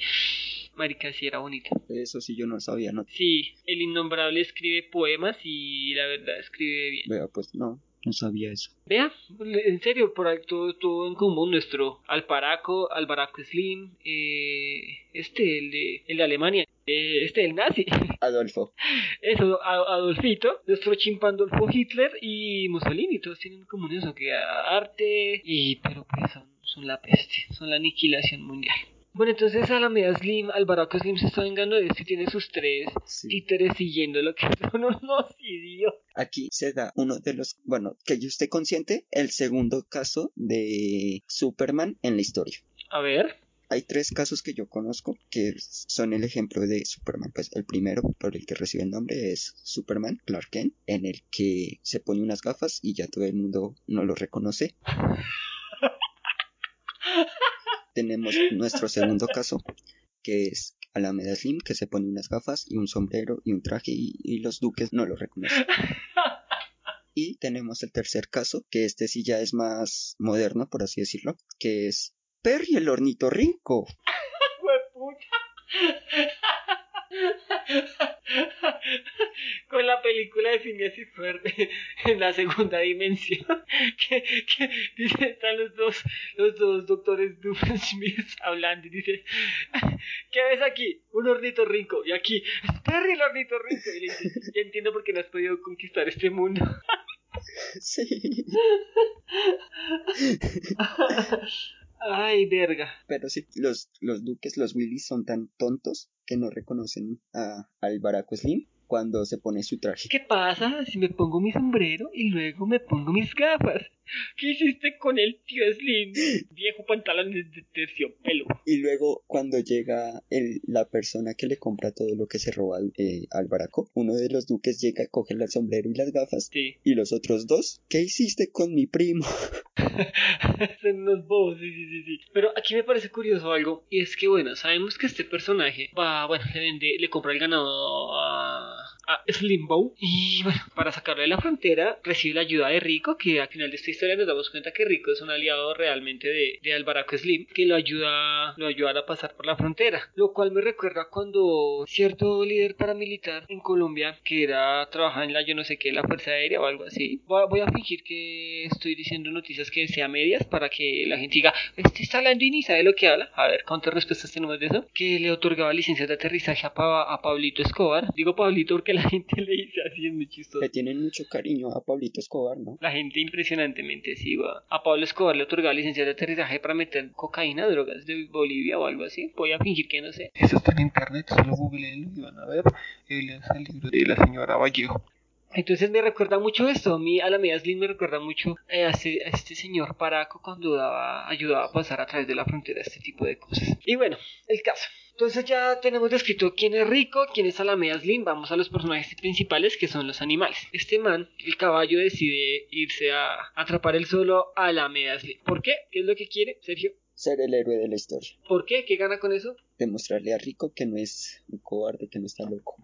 marica sí era bonita. Eso sí yo no sabía, no. Sí, el innombrable escribe poemas y la verdad escribe bien. Vea, pues no, no sabía eso. Vea, en serio, por todo, todo en común nuestro Alparaco, Albaraco Slim, eh, este, el de, el de Alemania, eh, este, el nazi, Adolfo. eso, Adolfito, nuestro chimpandolfo Hitler y Mussolini, todos tienen en común eso, que arte y, pero pues son, son la peste, son la aniquilación mundial. Bueno, entonces Alameda Slim, Albaraco Slim se está vengando de esto y tiene sus tres Sí. títeres siguiendo lo que son unos idiotas. Aquí se da uno de los, bueno, que yo esté consciente, el segundo caso de Superman en la historia. A ver. Hay tres casos que yo conozco que son el ejemplo de Superman. Pues el primero, por el que recibe el nombre, es Superman, Clark Kent, en el que se pone unas gafas y ya todo el mundo no lo reconoce. Tenemos nuestro segundo caso, que es Alameda Slim, que se pone unas gafas y un sombrero y un traje y, y los duques no lo reconocen. Y tenemos el tercer caso, que este sí ya es más moderno, por así decirlo, que es Perry el ornitorrinco. Hueputa. Con la película de Phineas y Ferb en la segunda dimensión. Que, que dice, están los dos, los dos doctores Smith hablando y dice, ¿qué ves aquí? Un ornitorrinco. Y aquí, es Perry el ornitorrinco. Y le dice, ya entiendo por qué no has podido conquistar este mundo. Sí, Ay, verga. pero sí, los, los duques, los Willys son tan tontos que no reconocen a, al Baraco Slim cuando se pone su traje. ¿Qué pasa si me pongo mi sombrero y luego me pongo mis gafas? ¿Qué hiciste con el tío Slim? Viejo pantalón de terciopelo. Y luego cuando llega el, la persona que le compra todo lo que se roba eh, al Baraco, uno de los duques llega, coge el sombrero y las gafas. Sí. Y los otros dos, ¿qué hiciste con mi primo? Son unos bobos, sí, sí, sí, sí. Pero aquí me parece curioso algo. Y es que, bueno, sabemos que este personaje va, bueno, le vende, le compra el ganado a, a Slimbow. Y bueno, para sacarlo de la frontera, recibe la ayuda de Rico, que al final de esta historia nos damos cuenta que Rico es un aliado realmente de, de Albaraco Slim, que lo ayuda, lo ayuda a pasar por la frontera. Lo cual me recuerda cuando cierto líder paramilitar en Colombia, que era, trabajaba en la yo no sé qué, la Fuerza Aérea o algo así. Voy a, fingir que estoy diciendo noticias que sea medias para que la gente diga, este está hablando y ni sabe lo que habla. A ver, ¿cuántas respuestas tenemos de eso? Que le otorgaba licencias de aterrizaje a, Pa- a Pablito Escobar. Digo Pablito porque la gente le dice así, es muy chistoso. Le tienen mucho cariño a Pablito Escobar, ¿no? La gente impresionantemente sí va. A Pablo Escobar le otorgaba licencia de aterrizaje para meter cocaína, drogas de Bolivia o algo así. Voy a fingir que no sé. Eso está en internet, solo googleenlo y van a ver. Es el libro de la señora Vallejo. Entonces me recuerda mucho esto, a mí Alameda Slim me recuerda mucho eh, a, este, a este señor Paraco cuando daba, ayudaba a pasar a través de la frontera este tipo de cosas. Y bueno, el caso. Entonces ya tenemos descrito quién es Rico, quién es Alameda Slim, vamos a los personajes principales que son los animales. Este man, el caballo, decide irse a atrapar el solo a Alameda Slim. ¿Por qué? ¿Qué es lo que quiere, Sergio? Ser el héroe de la historia. ¿Por qué? ¿Qué gana con eso? Demostrarle a Rico que no es un cobarde, que no está loco.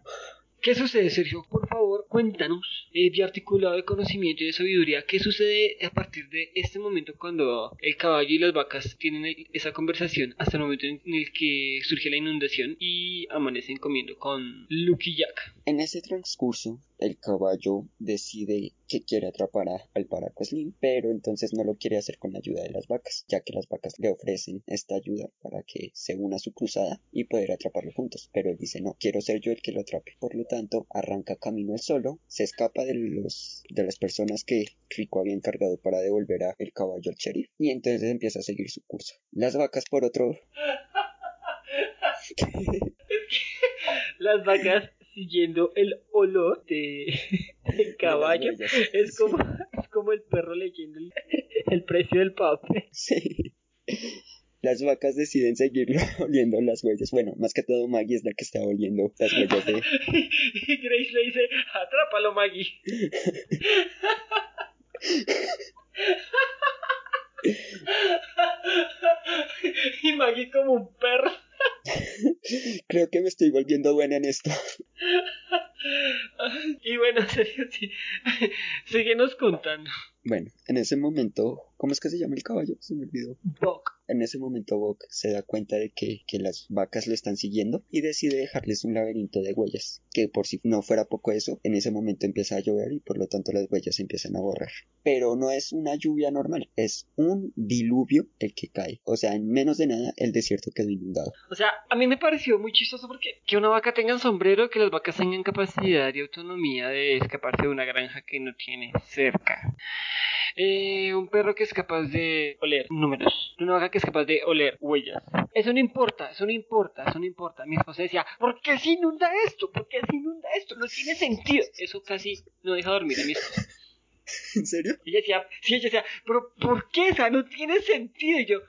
¿Qué sucede, Sergio? Por favor, cuéntanos, eh, de articulado de conocimiento y de sabiduría, ¿qué sucede a partir de este momento cuando el caballo y las vacas tienen esa conversación hasta el momento en el que surge la inundación y amanecen comiendo con Lucky Jack? En ese transcurso, el caballo decide que quiere atrapar a- al Baraco Slim, pero entonces no lo quiere hacer con la ayuda de las vacas, ya que las vacas le ofrecen esta ayuda para que se una a su cruzada y poder atraparlo juntos. Pero él dice no, quiero ser yo el que lo atrape. Por lo tanto, arranca camino él solo, se escapa de los de las personas que Rico había encargado para devolver a el caballo al sheriff y entonces empieza a seguir su curso. Las vacas por otro Las vacas siguiendo el olor de, del caballo. de. Es como, es como el perro leyendo el, el precio del papel. Sí. Las vacas deciden seguirlo oliendo las huellas. Bueno, más que todo Maggie es la que está oliendo las huellas de... Y Grace le dice, atrápalo Maggie. y Maggie como un perro. Creo que me estoy volviendo buena en esto. Y bueno, Sergio, sí. Síguenos contando. Bueno, en ese momento... ¿Cómo es que se llama el caballo? Se me olvidó. Buck. En ese momento Buck se da cuenta de que, que las vacas lo están siguiendo y decide dejarles un laberinto de huellas. Que por si no fuera poco eso, en ese momento empieza a llover y por lo tanto las huellas se empiezan a borrar. Pero no es una lluvia normal, es un diluvio el que cae. O sea, en menos de nada el desierto quedó inundado. O sea, a mí me pareció muy chistoso porque que una vaca tenga un sombrero, que las vacas tengan capacidad y autonomía de escaparse de una granja que no tiene cerca. Eh, un perro que es capaz de oler números. Una vaca que es capaz de oler huellas. Eso no importa, eso no importa, eso no importa. Mi esposa decía, ¿por qué se inunda esto? ¿Por qué se inunda esto? No tiene sentido. Eso casi no deja dormir a mi esposa. ¿En serio? Ella decía, sí, ella decía, pero ¿por qué? esa no tiene sentido. Y yo,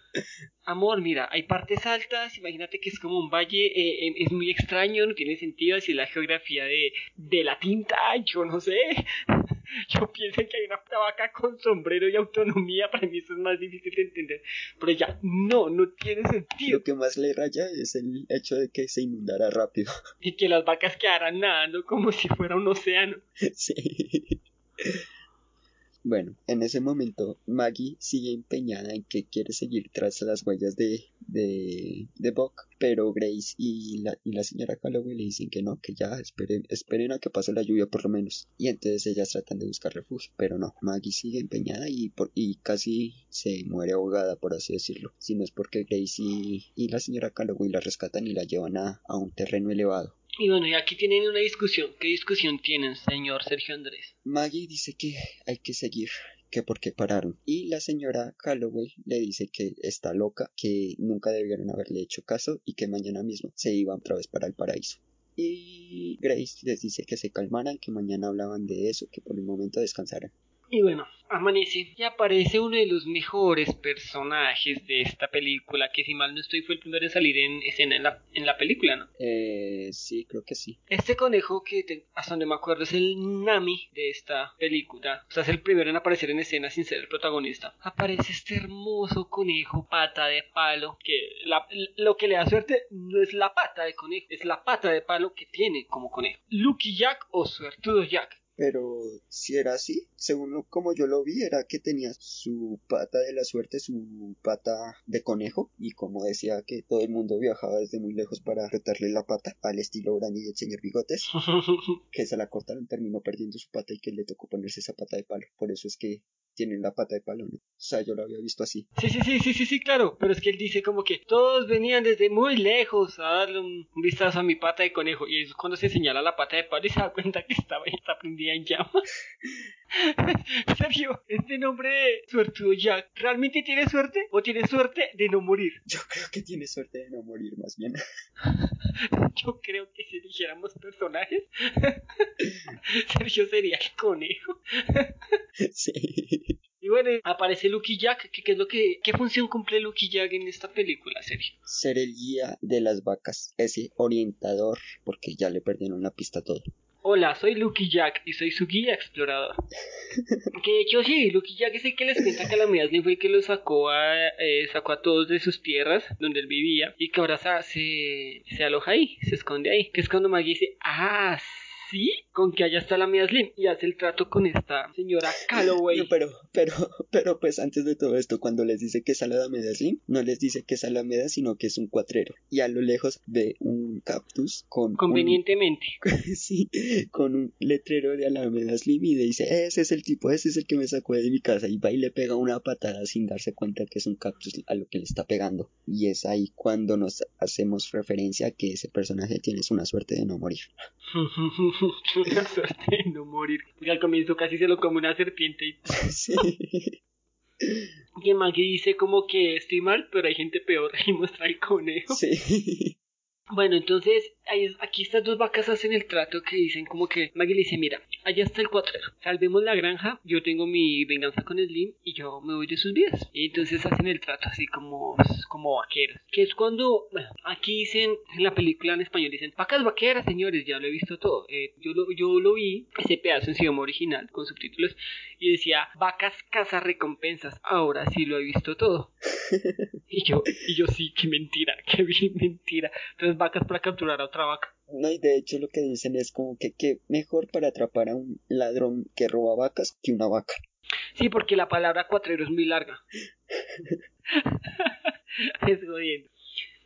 amor, mira, hay partes altas, imagínate que es como un valle, eh, eh, es muy extraño, no tiene sentido, así la geografía de, de la tinta, yo no sé. Yo pienso que hay una vaca con sombrero y autonomía, para mí eso es más difícil de entender. Pero ya, no, no tiene sentido. Lo que más le raya es el hecho de que se inundara rápido. Y que las vacas quedaran nadando como si fuera un océano. Sí. Bueno, en ese momento Maggie sigue empeñada en que quiere seguir tras las huellas de, de, de Buck, pero Grace y la, y la señora Calloway le dicen que no, que ya esperen, esperen a que pase la lluvia por lo menos. Y entonces ellas tratan de buscar refugio, pero no, Maggie sigue empeñada y, por, y casi se muere ahogada, por así decirlo. Si no es porque Grace y, y la señora Calloway la rescatan y la llevan a, a un terreno elevado. Y bueno, y aquí tienen una discusión. ¿Qué discusión tienen, señor Sergio Andrés? Maggie dice que hay que seguir, que por qué pararon. Y la señora Calloway le dice que está loca, que nunca debieron haberle hecho caso y que mañana mismo se iba otra vez para el paraíso. Y Grace les dice que se calmaran, que mañana hablaban de eso, que por el momento descansaran. Y bueno, amanece y aparece uno de los mejores personajes de esta película, que si mal no estoy fue el primero en salir en escena en la, en la película, ¿no? Eh, sí, creo que sí. Este conejo, que te- hasta donde me acuerdo es el Nami de esta película, o sea, es el primero en aparecer en escena sin ser el protagonista. Aparece este hermoso conejo, pata de palo, que la- lo que le da suerte no es la pata de conejo, es la pata de palo que tiene como conejo. Lucky Jack o Suertudo Jack. Pero si era así, según lo- como yo lo vi, era que tenía su pata de la suerte, su pata de conejo, y como decía que todo el mundo viajaba desde muy lejos para retarle la pata, al estilo Brandy y el señor Bigotes, que se la cortaron, terminó perdiendo su pata y que le tocó ponerse esa pata de palo. Por eso es que tienen la pata de palo, ¿no? O sea, yo lo había visto así. Sí, sí, sí, sí, sí, sí, claro. Pero es que él dice como que todos venían desde muy lejos a darle un, un vistazo a mi pata de conejo. Y es cuando se señala la pata de palo y se da cuenta que estaba está prendida en llamas. Sergio, este nombre de suertudo Jack, ¿realmente tiene suerte? ¿O tiene suerte de no morir? Yo creo que tiene suerte de no morir, más bien. Yo creo que si eligiéramos personajes, Sergio sería el conejo. sí. Y bueno, aparece Lucky Jack. ¿Qué, qué es lo que, ¿Qué función cumple Lucky Jack en esta película, Sergio? Ser el guía de las vacas, ese orientador, porque ya le perdieron la pista a todo. Hola, soy Lucky Jack y soy su guía explorador. que de hecho sí, Lucky Jack es el que les cuenta que la Slim fue el que lo sacó a, eh, sacó a todos de sus tierras donde él vivía y que ahora sa- se, se aloja ahí, se esconde ahí. Que es cuando Maggie dice, ah, sí, con que allá está la Slim y hace el trato con esta señora Calloway. No, pero, pero, pero pues antes de todo esto, cuando les dice que es Alameda Slim, no les dice que es Alameda, sino que es un cuatrero. Y a lo lejos ve un cactus con un- Convenientemente. sí, con un letrero de Alameda Slim y le dice, ese es el tipo, ese es el que me sacó de mi casa. Y va y le pega una patada sin darse cuenta que es un cactus a lo que le está pegando. Y es ahí cuando nos hacemos referencia a que ese personaje tiene una suerte de no morir. Suerte de no morir. Porque al comienzo casi se lo come una serpiente y sí. que Maggie dice como que estoy mal, pero hay gente peor y muestra el conejo. sí. Bueno, entonces ahí aquí estas dos vacas hacen el trato que dicen como que Maggie le dice, mira, allá está el cuatrero, salvemos la granja, yo tengo mi venganza con Slim y yo me voy de sus vidas. Y entonces hacen el trato así como, como vaqueros. Que es cuando, bueno, aquí dicen, en la película en español dicen, vacas vaqueras, señores, ya lo he visto todo. Eh, yo, lo, yo lo vi, ese pedazo en su idioma original, con subtítulos, y decía, vacas recompensas, ahora sí lo he visto todo. Y yo, y yo sí, qué mentira, qué bien mentira. Entonces vacas para capturar a otra vaca. No, y de hecho lo que dicen es como que, que mejor para atrapar a un ladrón que roba vacas que una vaca. Sí, porque la palabra cuatrero es muy larga. es jodiendo.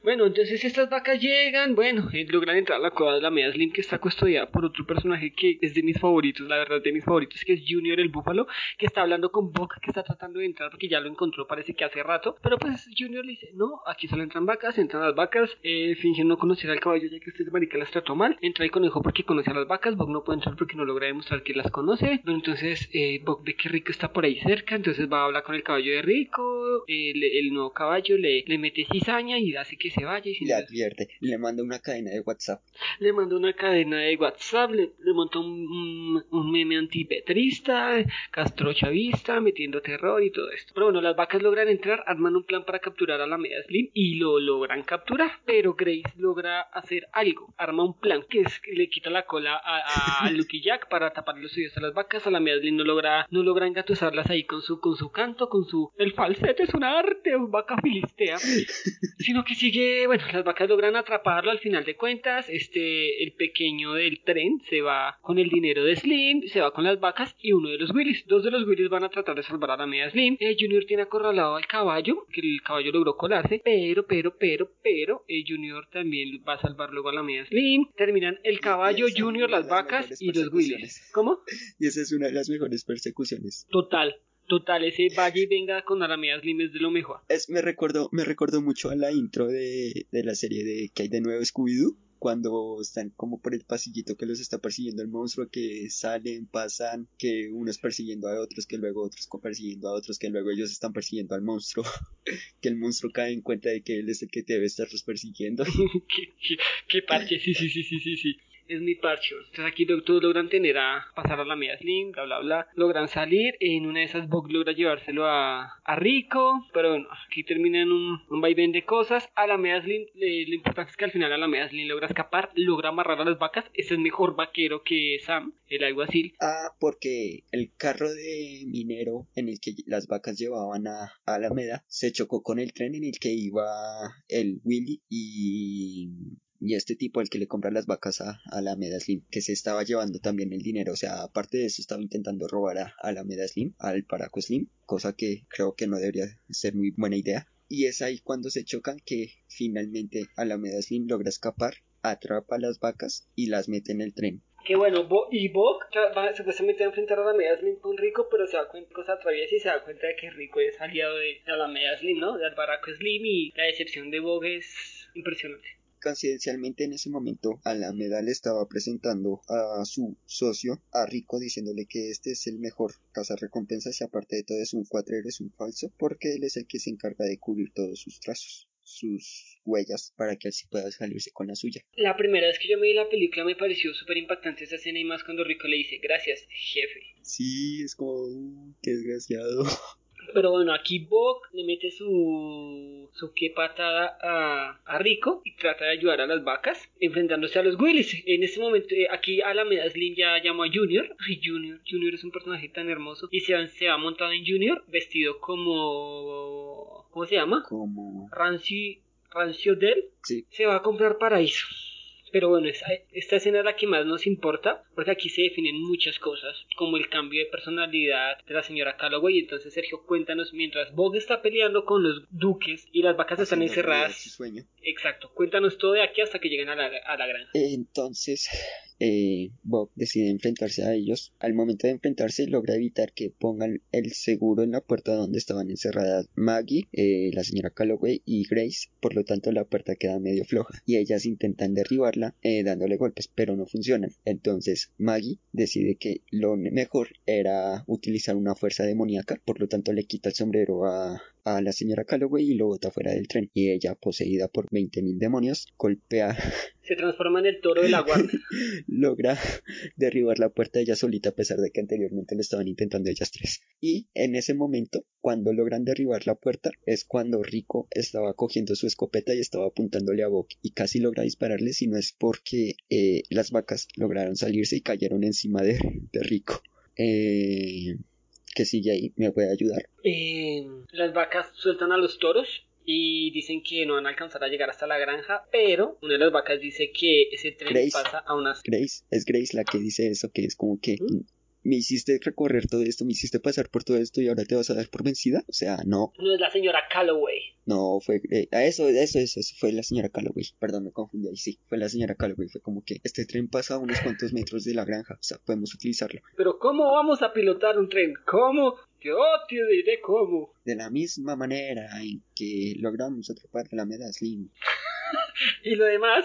Bueno, entonces estas vacas llegan, bueno, eh, logran entrar a la cueva de la Media Slim que está custodiada por otro personaje que es de mis favoritos, la verdad de mis favoritos, que es Junior el Búfalo, que está hablando con Buck, que está tratando de entrar porque ya lo encontró, parece que hace rato, pero pues Junior le dice, no, aquí solo entran vacas, entran las vacas, eh, fingen no conocer al caballo ya que usted marica las trató mal, entra el conejo porque conoce a las vacas, Buck no puede entrar porque no logra demostrar que las conoce, bueno, entonces eh, Buck ve que Rico está por ahí cerca, entonces va a hablar con el caballo de Rico, eh, le- el nuevo caballo le, le mete cizaña y hace que se vaya y sin Le advierte, le manda una cadena de WhatsApp. le mandó una cadena de WhatsApp, le, le montó un, un, un meme antipetrista, castrochavista, metiendo terror y todo esto. Pero bueno, las vacas logran entrar, arman un plan para capturar a la media Slim y lo logran capturar. Pero Grace logra hacer algo, arma un plan que es que le quita la cola a, a Lucky Jack para tapar los oídos a las vacas. A la media Slim no logra, no logra engatusarlas ahí con su, con su canto, con su... El falsete es un arte, vaca filistea sino que sigue, bueno, las vacas logran atraparlo al final de cuentas, este, el pequeño del tren se va con el dinero de Slim, se va con las vacas y uno de los Willys, dos de los Willys van a tratar de salvar a la media Slim, eh, Junior tiene acorralado al caballo, que el caballo logró colarse, pero, pero, pero, pero, eh, Junior también va a salvar luego a la media Slim, terminan el caballo, Junior, las vacas y los. Willys. ¿Cómo? Y esa es una de las mejores persecuciones. Total. Total, ese vaya y venga con Alameda Slim es de lo mejor. Es, me recordó, me recordó mucho a la intro de, de la serie de que hay de nuevo Scooby-Doo. Cuando están como por el pasillito que los está persiguiendo el monstruo, que salen, pasan, que unos persiguiendo a otros, que luego otros persiguiendo a otros, que luego ellos están persiguiendo al monstruo, que el monstruo cae en cuenta de que él es el que debe estarlos persiguiendo. ¿Qué, qué, qué parche, sí, sí, sí, sí, sí, sí. Es mi parche. Entonces aquí todos logran tener a pasar a la media slim, bla, bla, bla. Logran salir. En una de esas Bog logra llevárselo a, a Rico. Pero bueno, aquí termina en un, un vaivén de cosas. A la media slim, lo importante es que al final a la media slim logra escapar, logra amarrar a las vacas. Ese es mejor vaquero que Sam, el alguacil. Ah, porque el carro de minero en el que las vacas llevaban a, a Alameda se chocó con el tren en el que iba el Willy y, y este tipo al que le compra las vacas a, a Alameda Slim, que se estaba llevando también el dinero. O sea, aparte de eso, estaba intentando robar a, a Alameda Slim, al Paraco Slim, cosa que creo que no debería ser muy buena idea. Y es ahí cuando se chocan que finalmente Alameda Slim logra escapar, atrapa a las vacas y las mete en el tren. Que bueno, Bo y Bog va supuestamente a enfrentar a la media slim con Rico, pero se da cuenta de cosas atraviesa y se da cuenta de que Rico es aliado de, de la media slim, ¿no? De Albaraco Slim y la decepción de Bog es impresionante. Coincidencialmente en ese momento Alameda le estaba presentando a su socio, a Rico, diciéndole que este es el mejor recompensas y aparte de todo es un cuatrero, es un falso, porque él es el que se encarga de cubrir todos sus trazos, sus huellas, para que así pueda salirse con la suya. La primera vez que yo me vi la película me pareció súper impactante esa escena y más cuando Rico le dice gracias, jefe. Sí, es como, uh, qué desgraciado. Pero bueno, aquí Bog le mete su, su que patada a, a Rico y trata de ayudar a las vacas enfrentándose a los Willys. En este momento, eh, aquí Alameda Slim ya llamó a Junior. Ay, Junior, Junior es un personaje tan hermoso. Y se va, se va montado en Junior vestido como... ¿Cómo se llama? Como, Rancio, Rancio Del. sí, Se va a comprar paraíso. Pero bueno, esta escena es la que más nos importa, porque aquí se definen muchas cosas, como el cambio de personalidad de la señora Calloway. Entonces, Sergio, cuéntanos, mientras Bog está peleando con los duques y las vacas están encerradas. su sueño. Exacto, cuéntanos todo de aquí hasta que lleguen a la, a la granja. Entonces, eh, Bob decide enfrentarse a ellos. Al momento de enfrentarse, logra evitar que pongan el seguro en la puerta donde estaban encerradas Maggie, eh, la señora Calloway y Grace. Por lo tanto, la puerta queda medio floja y ellas intentan derribarla eh, dándole golpes, pero no funcionan. Entonces, Maggie decide que lo mejor era utilizar una fuerza demoníaca. Por lo tanto, le quita el sombrero a, a la señora Calloway y lo bota fuera del tren. Y ella, poseída por 20.000 demonios, golpea Se transforma en el toro de la guardia. logra derribar la puerta ella solita a pesar de que anteriormente lo estaban intentando ellas tres. Y en ese momento, cuando logran derribar la puerta, es cuando Rico estaba cogiendo su escopeta y estaba apuntándole a Bok y casi logra dispararle si no es porque eh, las vacas lograron salirse y cayeron encima de, de Rico. Eh, que sigue ahí, me puede ayudar. Eh, las vacas sueltan a los toros y dicen que no van a alcanzar a llegar hasta la granja, pero una de las vacas dice que ese tren Grace. pasa a unas... Grace, es Grace la que dice eso, que es como que ¿Mm? Me hiciste recorrer todo esto, me hiciste pasar por todo esto y ahora te vas a dar por vencida. O sea, no, No es la señora Calloway. no fue, eh, a eso, eso, eso, eso fue la señora Calloway. Perdón, me confundí ahí, sí, fue la señora Calloway. Fue como que este tren pasa a unos cuantos metros de la granja, o sea, podemos utilizarlo. Pero ¿cómo vamos a pilotar un tren? ¿Cómo? Yo te diré cómo. De la misma manera en que logramos atrapar a la Meda Slim. Y lo demás,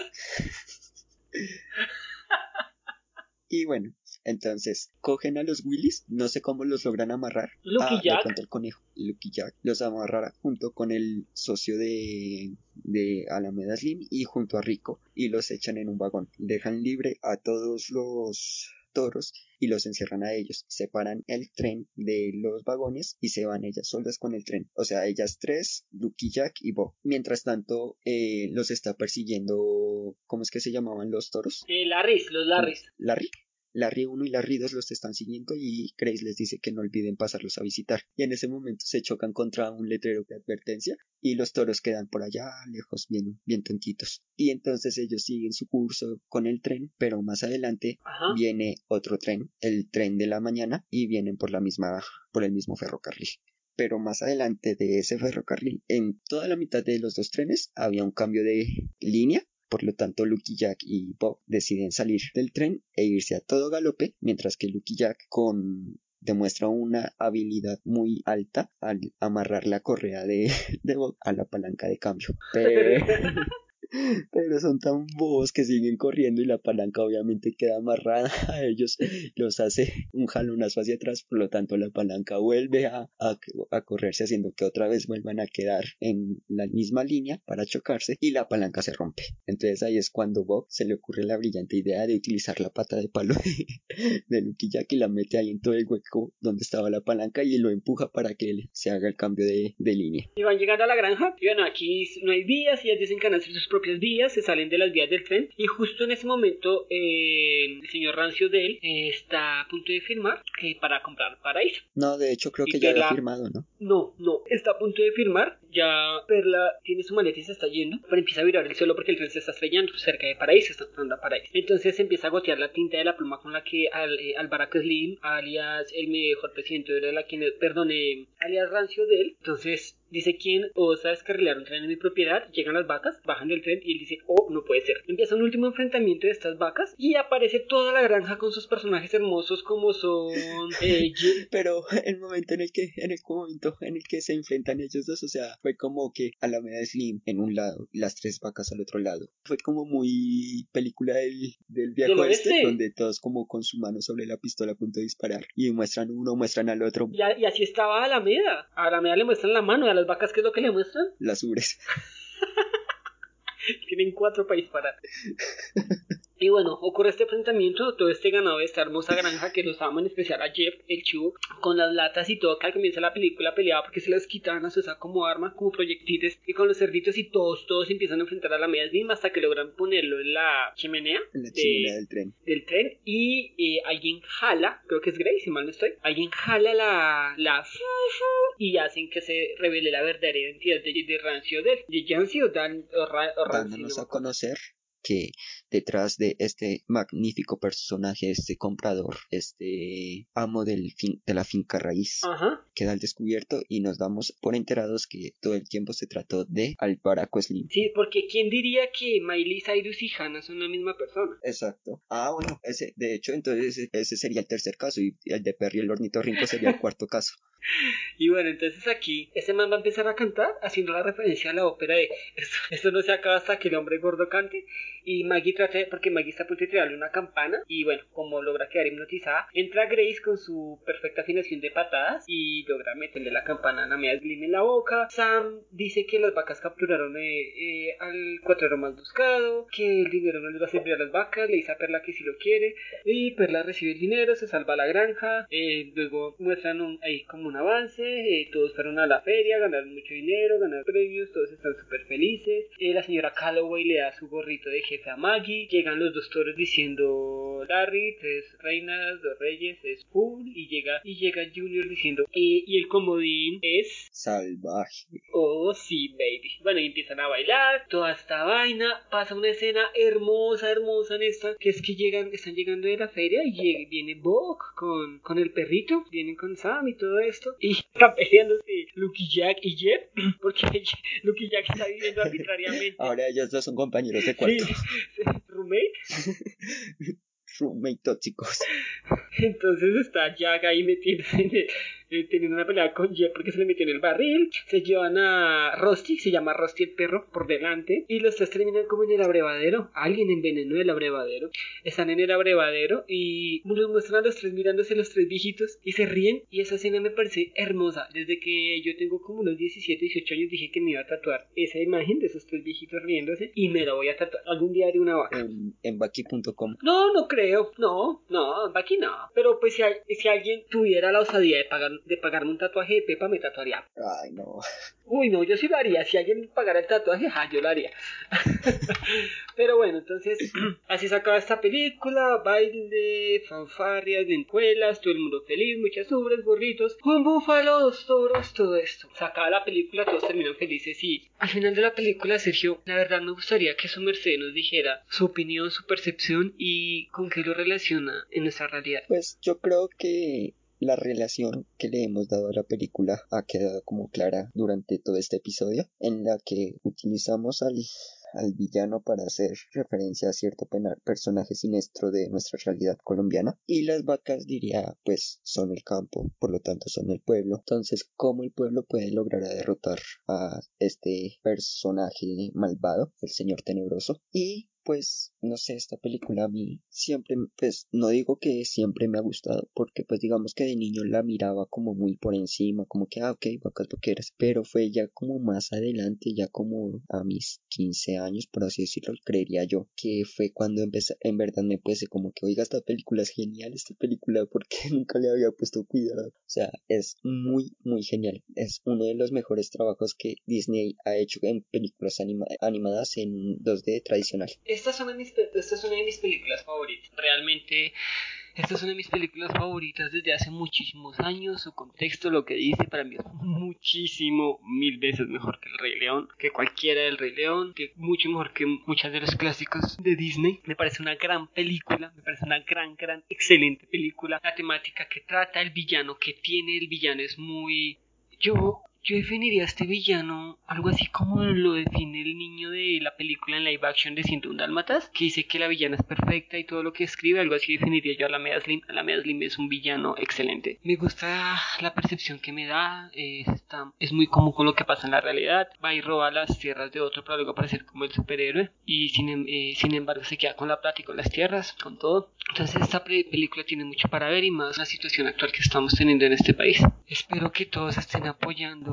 Y bueno, entonces cogen a los Willys, no sé cómo los logran amarrar. Lucky ah, Jack. el conejo. Lucky Jack los amarrará junto con el socio de, de Alameda Slim y junto a Rico y los echan en un vagón. Dejan libre a todos los toros y los encierran a ellos. Separan el tren de los vagones y se van ellas solas con el tren. O sea, ellas tres, Lucky Jack y Bob. Mientras tanto, eh, los está persiguiendo. ¿Cómo es que se llamaban los toros? eh, Larrys, los Larrys. Larry. Larry 1 y Larry 2 los están siguiendo y Grace les dice que no olviden pasarlos a visitar. Y en ese momento se chocan contra un letrero de advertencia y los toros quedan por allá lejos, bien, bien tontitos. Y entonces ellos siguen su curso con el tren, pero más adelante Ajá. viene otro tren, el tren de la mañana, y vienen por la misma, por el mismo ferrocarril. Pero más adelante de ese ferrocarril, en toda la mitad de los dos trenes, había un cambio de línea. Por lo tanto, Lucky Jack y Bob deciden salir del tren e irse a todo galope, mientras que Lucky Jack con demuestra una habilidad muy alta al amarrar la correa de, de Bob a la palanca de cambio. Pero, pero son tan bobos que siguen corriendo y la palanca obviamente queda amarrada a ellos, los hace un jalonazo hacia atrás, por lo tanto la palanca vuelve a, a, a correrse haciendo que otra vez vuelvan a quedar en la misma línea para chocarse y la palanca se rompe. Entonces ahí es cuando Bob se le ocurre la brillante idea de utilizar la pata de palo de, de Lucky Jack y la mete ahí en todo el hueco donde estaba la palanca y lo empuja para que se haga el cambio de, de línea. Y van llegando a la granja. Y bueno, aquí no hay vías. Y ellos dicen que sus propias vías. Se salen de las vías del tren. Y justo en ese momento, eh, el señor Rancio Del eh, está a punto de firmar eh, para comprar paraíso. No, de hecho creo Y que ya había Perla- firmado, ¿no? No, no, está a punto de firmar. Ya Perla tiene su maleta y se está yendo. Pero empieza a virar el suelo porque el tren se está estrellando cerca de Paraíso. Está a Paraíso. Entonces empieza a gotear la tinta de la pluma con la que al, eh, Alvaraca Slim, alias el mejor presidente de la quien, perdón, eh, alias Rancio de él. Entonces dice quién osa descarrilar un tren en mi propiedad. Llegan las vacas, bajan del tren y él dice, oh, no puede ser. Empieza un último enfrentamiento de estas vacas y aparece toda la granja con sus personajes hermosos como son eh, Pero el momento en el que, en el momento en el que se enfrentan ellos dos, o sea, fue como que Alameda Slim en un lado y las tres vacas al otro lado. Fue como muy película del, del viejo este, oeste. donde todos como con su mano sobre la pistola a punto de disparar. Y muestran uno, muestran al otro Y, a- y así estaba Alameda. A Alameda le muestran la mano y a las vacas, ¿qué es lo que le muestran? las ubres. Tienen cuatro para disparar. Y bueno, ocurre este enfrentamiento, todo este ganado de esta hermosa granja que los amo, en especial a Jeff, el chivo, con las latas y todo, que al comienzo de la película peleaba porque se las quitaban a su usar como arma, como proyectiles, y con los cerditos y todos, todos empiezan a enfrentar a la media misma hasta que logran ponerlo en la chimenea En la de- chimenea del tren. del tren y eh, alguien jala, creo que es Grace, si mal no estoy, alguien jala la, la y hacen que se revele la verdadera identidad de, de Rancio del de Jancy o Dan o, Ra- o Rancio, dándonos no a conocer que detrás de este magnífico personaje, este comprador, este amo del fin, de la finca raíz, Ajá. queda al descubierto y nos damos por enterados que todo el tiempo se trató de Alvaraco Slim. Sí, porque ¿quién diría que Miley Cyrus y Hannah son la misma persona? Exacto. Ah, bueno, ese, de hecho, entonces ese, ese sería el tercer caso y el de Perry el ornitorrinco sería el cuarto caso. Y bueno, entonces aquí este man va a empezar a cantar haciendo la referencia a la ópera de esto, esto no se acaba hasta que el hombre gordo cante y Maggie trata porque Maggie está a punto de tirarle una campana y bueno, como logra quedar hipnotizada, entra Grace con su perfecta afinación de patadas y logra meterle la campana a la media Slim en la boca. Sam dice que las vacas capturaron eh, eh, al cuatrero más buscado, que el dinero no les va a servir a las vacas, le dice a Perla que si lo quiere y Perla recibe el dinero, se salva la granja, eh, luego muestran un, ahí como algún avance, eh, todos fueron a la feria, ganaron mucho dinero, ganaron premios, todos están súper felices. Eh, la señora Calloway le da su gorrito de jefe a Maggie, llegan los dos toros diciendo Larry, tres reinas, dos reyes, es full, y llega, y llega Junior diciendo, eh, y el comodín es salvaje. Oh, sí, baby. Bueno, y empiezan a bailar, toda esta vaina, pasa una escena hermosa, hermosa en esta, que es que llegan, están llegando de la feria y viene Bog con, con el perrito, vienen con Sam y todo esto, y están peleándose Lucky Jack y Jeff, porque Lucky Jack está viviendo arbitrariamente. Ahora ellos dos son compañeros de cuarto. Sí, roommate. roommate tóxicos. Entonces está Jack ahí metiéndose en el, eh, teniendo una pelea con Jeff porque se le metió en el barril. Se llevan a Rusty, se llama Rusty el perro, por delante. Y los tres terminan como en el abrevadero. Alguien envenenó el abrevadero. Están en el abrevadero y nos muestran a los tres mirándose los tres viejitos y se ríen. Y esa escena me parece hermosa. Desde que yo tengo como unos 17, 18 años dije que me iba a tatuar esa imagen de esos tres viejitos riéndose y me la voy a tatuar. Algún día haré una vaca. En, en Baki.com. No, no creo. No, no, en Baki no. Pero pues si, si alguien tuviera la osadía de pagar de pagarme un tatuaje de Pepa, me tatuaría. Ay, no. Uy, no, yo sí lo haría. Si alguien pagara el tatuaje, ja, yo lo haría. Pero bueno, entonces, así se acaba esta película. Baile, fanfarrias, lentejuelas, todo el mundo feliz, muchas ubres, burritos, un búfalo, dos toros, todo esto. Se acaba la película, todos terminan felices y al final de la película, Sergio, la verdad me gustaría que su merced nos dijera su opinión, su percepción y con qué lo relaciona en nuestra realidad. Pues yo creo que la relación que le hemos dado a la película ha quedado como clara durante todo este episodio, en la que utilizamos al, villano para hacer referencia a cierto personaje siniestro de nuestra realidad colombiana. Y las vacas, diría, pues son el campo, por lo tanto son el pueblo. Entonces, ¿cómo el pueblo puede lograr derrotar a este personaje malvado, el señor tenebroso? Y pues no sé, esta película a mí siempre, pues no digo que siempre me ha gustado, porque pues digamos que de niño la miraba como muy por encima, como que, ah, ok, vacas vaqueras, pero fue ya como más adelante, ya como a mis 15 años, por así decirlo, creería yo, que fue cuando empecé, en verdad me puse como que, oiga, esta película es genial, esta película, porque nunca le había puesto cuidado, o sea, es muy, muy genial, es uno de los mejores trabajos que Disney ha hecho en películas animadas en 2D tradicional. Esta es, una de mis, películas favoritas. Realmente, esta es una de mis películas favoritas desde hace muchísimos años. Su contexto, lo que dice, para mí es muchísimo, mil veces mejor que El Rey León, que cualquiera del Rey León, que mucho mejor que muchas de los clásicos de Disney. Me parece una gran película, me parece una gran, gran, excelente película. La temática que trata, el villano que tiene, el villano es muy... Yo yo definiría a este villano algo así como lo define el niño de la película en live action de 101 Dálmatas, que dice que la villana es perfecta y todo lo que escribe, algo así definiría yo a la Media Slim. La Media es un villano excelente. Me gusta la percepción que me da, es muy común con lo que pasa en la realidad. Va y roba las tierras de otro para luego aparecer como el superhéroe y sin, em, eh, sin embargo se queda con la plata y con las tierras, con todo. Entonces esta película tiene mucho para ver y más la situación actual que estamos teniendo en este país. Espero que todos estén apoyando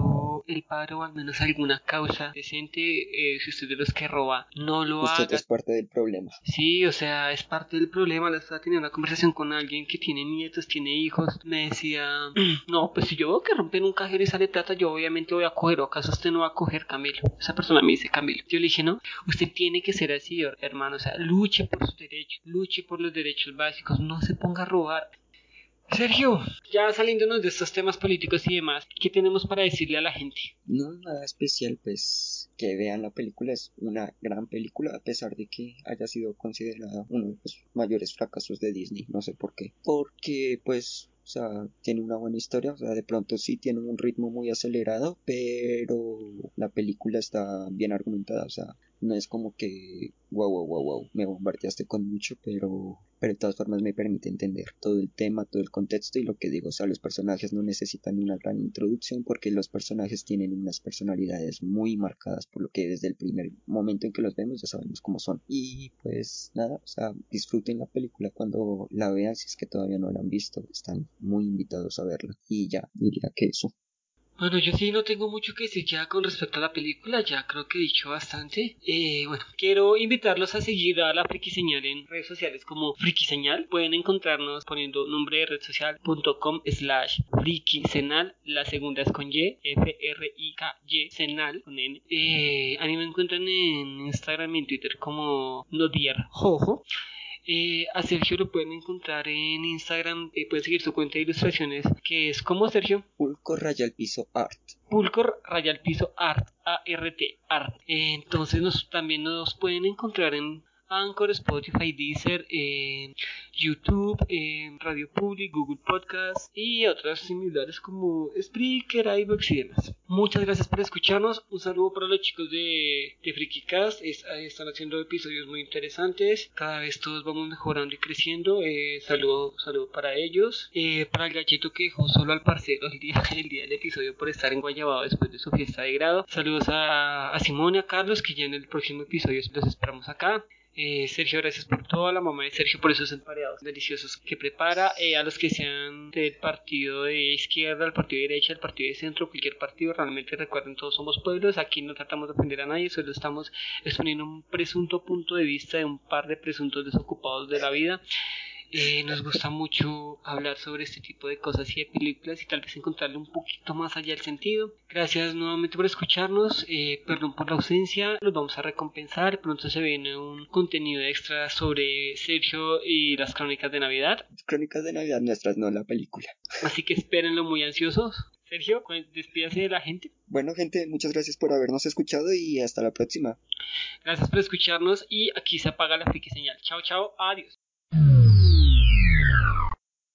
el paro o al menos alguna causa decente. Eh, si usted de los que roba, no lo usted haga. es parte del problema. Sí, o sea, es parte del problema. La estaba teniendo una conversación con alguien que tiene nietos, tiene hijos. Me decía, no, pues si yo veo que rompen un cajero y sale plata, yo obviamente voy a coger. ¿O acaso usted no va a coger, Camilo? Esa persona me dice, Camilo. Yo le dije, no, usted tiene que ser así, hermano. O sea, luche por sus derechos, luche por los derechos básicos, no se ponga a robar. Sergio, ya saliéndonos de estos temas políticos y demás, ¿qué tenemos para decirle a la gente? No, nada especial, pues que vean la película, es una gran película, a pesar de que haya sido considerada uno de los mayores fracasos de Disney, no sé por qué. Porque, pues, o sea, tiene una buena historia, o sea, de pronto sí tiene un ritmo muy acelerado, pero la película está bien argumentada, o sea, no es como que wow, wow, wow, wow, me bombardeaste con mucho, pero, pero de todas formas me permite entender todo el tema, todo el contexto y lo que digo, o sea, los personajes no necesitan una gran introducción porque los personajes tienen unas personalidades muy marcadas, por lo que desde el primer momento en que los vemos ya sabemos cómo son. Y pues nada, o sea, disfruten la película cuando la vean, si es que todavía no la han visto, están muy invitados a verla. Y ya, diría que eso. Bueno, yo sí no tengo mucho que decir ya con respecto a la película, ya creo que he dicho bastante. Eh, bueno, quiero invitarlos a seguir a la Friki Señal en redes sociales como Friki Señal. Pueden encontrarnos poniendo nombre de red social.com slash Friki Senal. La segunda es con Y, F-R-I-K-Y Senal con N. Eh, a mí me encuentran en Instagram y en Twitter como Nodier Jojo. Eh, a Sergio lo pueden encontrar en Instagram, eh, pueden seguir su cuenta de ilustraciones, que es como Sergio. Pulco Raya al Piso Art. Pulcor Piso Art, A-R-T, Art. Eh, entonces nos, también nos pueden encontrar en Anchor, Spotify, Deezer, YouTube, Radio Public, Google Podcast y otras similares como Spreaker, iVoox y demás. Muchas gracias por escucharnos. Un saludo para los chicos de, de FrikiCast. Es- están haciendo episodios muy interesantes. Cada vez todos vamos mejorando y creciendo. Eh, saludo, saludo para ellos. Eh, para el gallito que dejó solo al parcero el día, el día del episodio por estar en Guayabao después de su fiesta de grado. Saludos a, a Simón y a Carlos que ya en el próximo episodio los esperamos acá. Eh, Sergio, gracias por todo. La mamá de Sergio por esos emparedados deliciosos que prepara. Eh, a los que sean del partido de izquierda, del partido de derecha, del partido de centro, cualquier partido, realmente recuerden, todos somos pueblos. Aquí no tratamos de ofender a nadie, solo estamos exponiendo un presunto punto de vista de un par de presuntos desocupados de la vida. Eh, nos gusta mucho hablar sobre este tipo de cosas y de películas y tal vez encontrarle un poquito más allá el sentido. Gracias nuevamente por escucharnos, eh, perdón por la ausencia, los vamos a recompensar. Pronto se viene un contenido extra sobre Sergio y las crónicas de Navidad, Crónicas de Navidad nuestras, no la película. así que espérenlo muy ansiosos. Sergio, cu- despídase de la gente. Bueno, gente, muchas gracias por habernos escuchado y hasta la próxima. Gracias por escucharnos y aquí se apaga la friki señal. Chao, chao, adiós.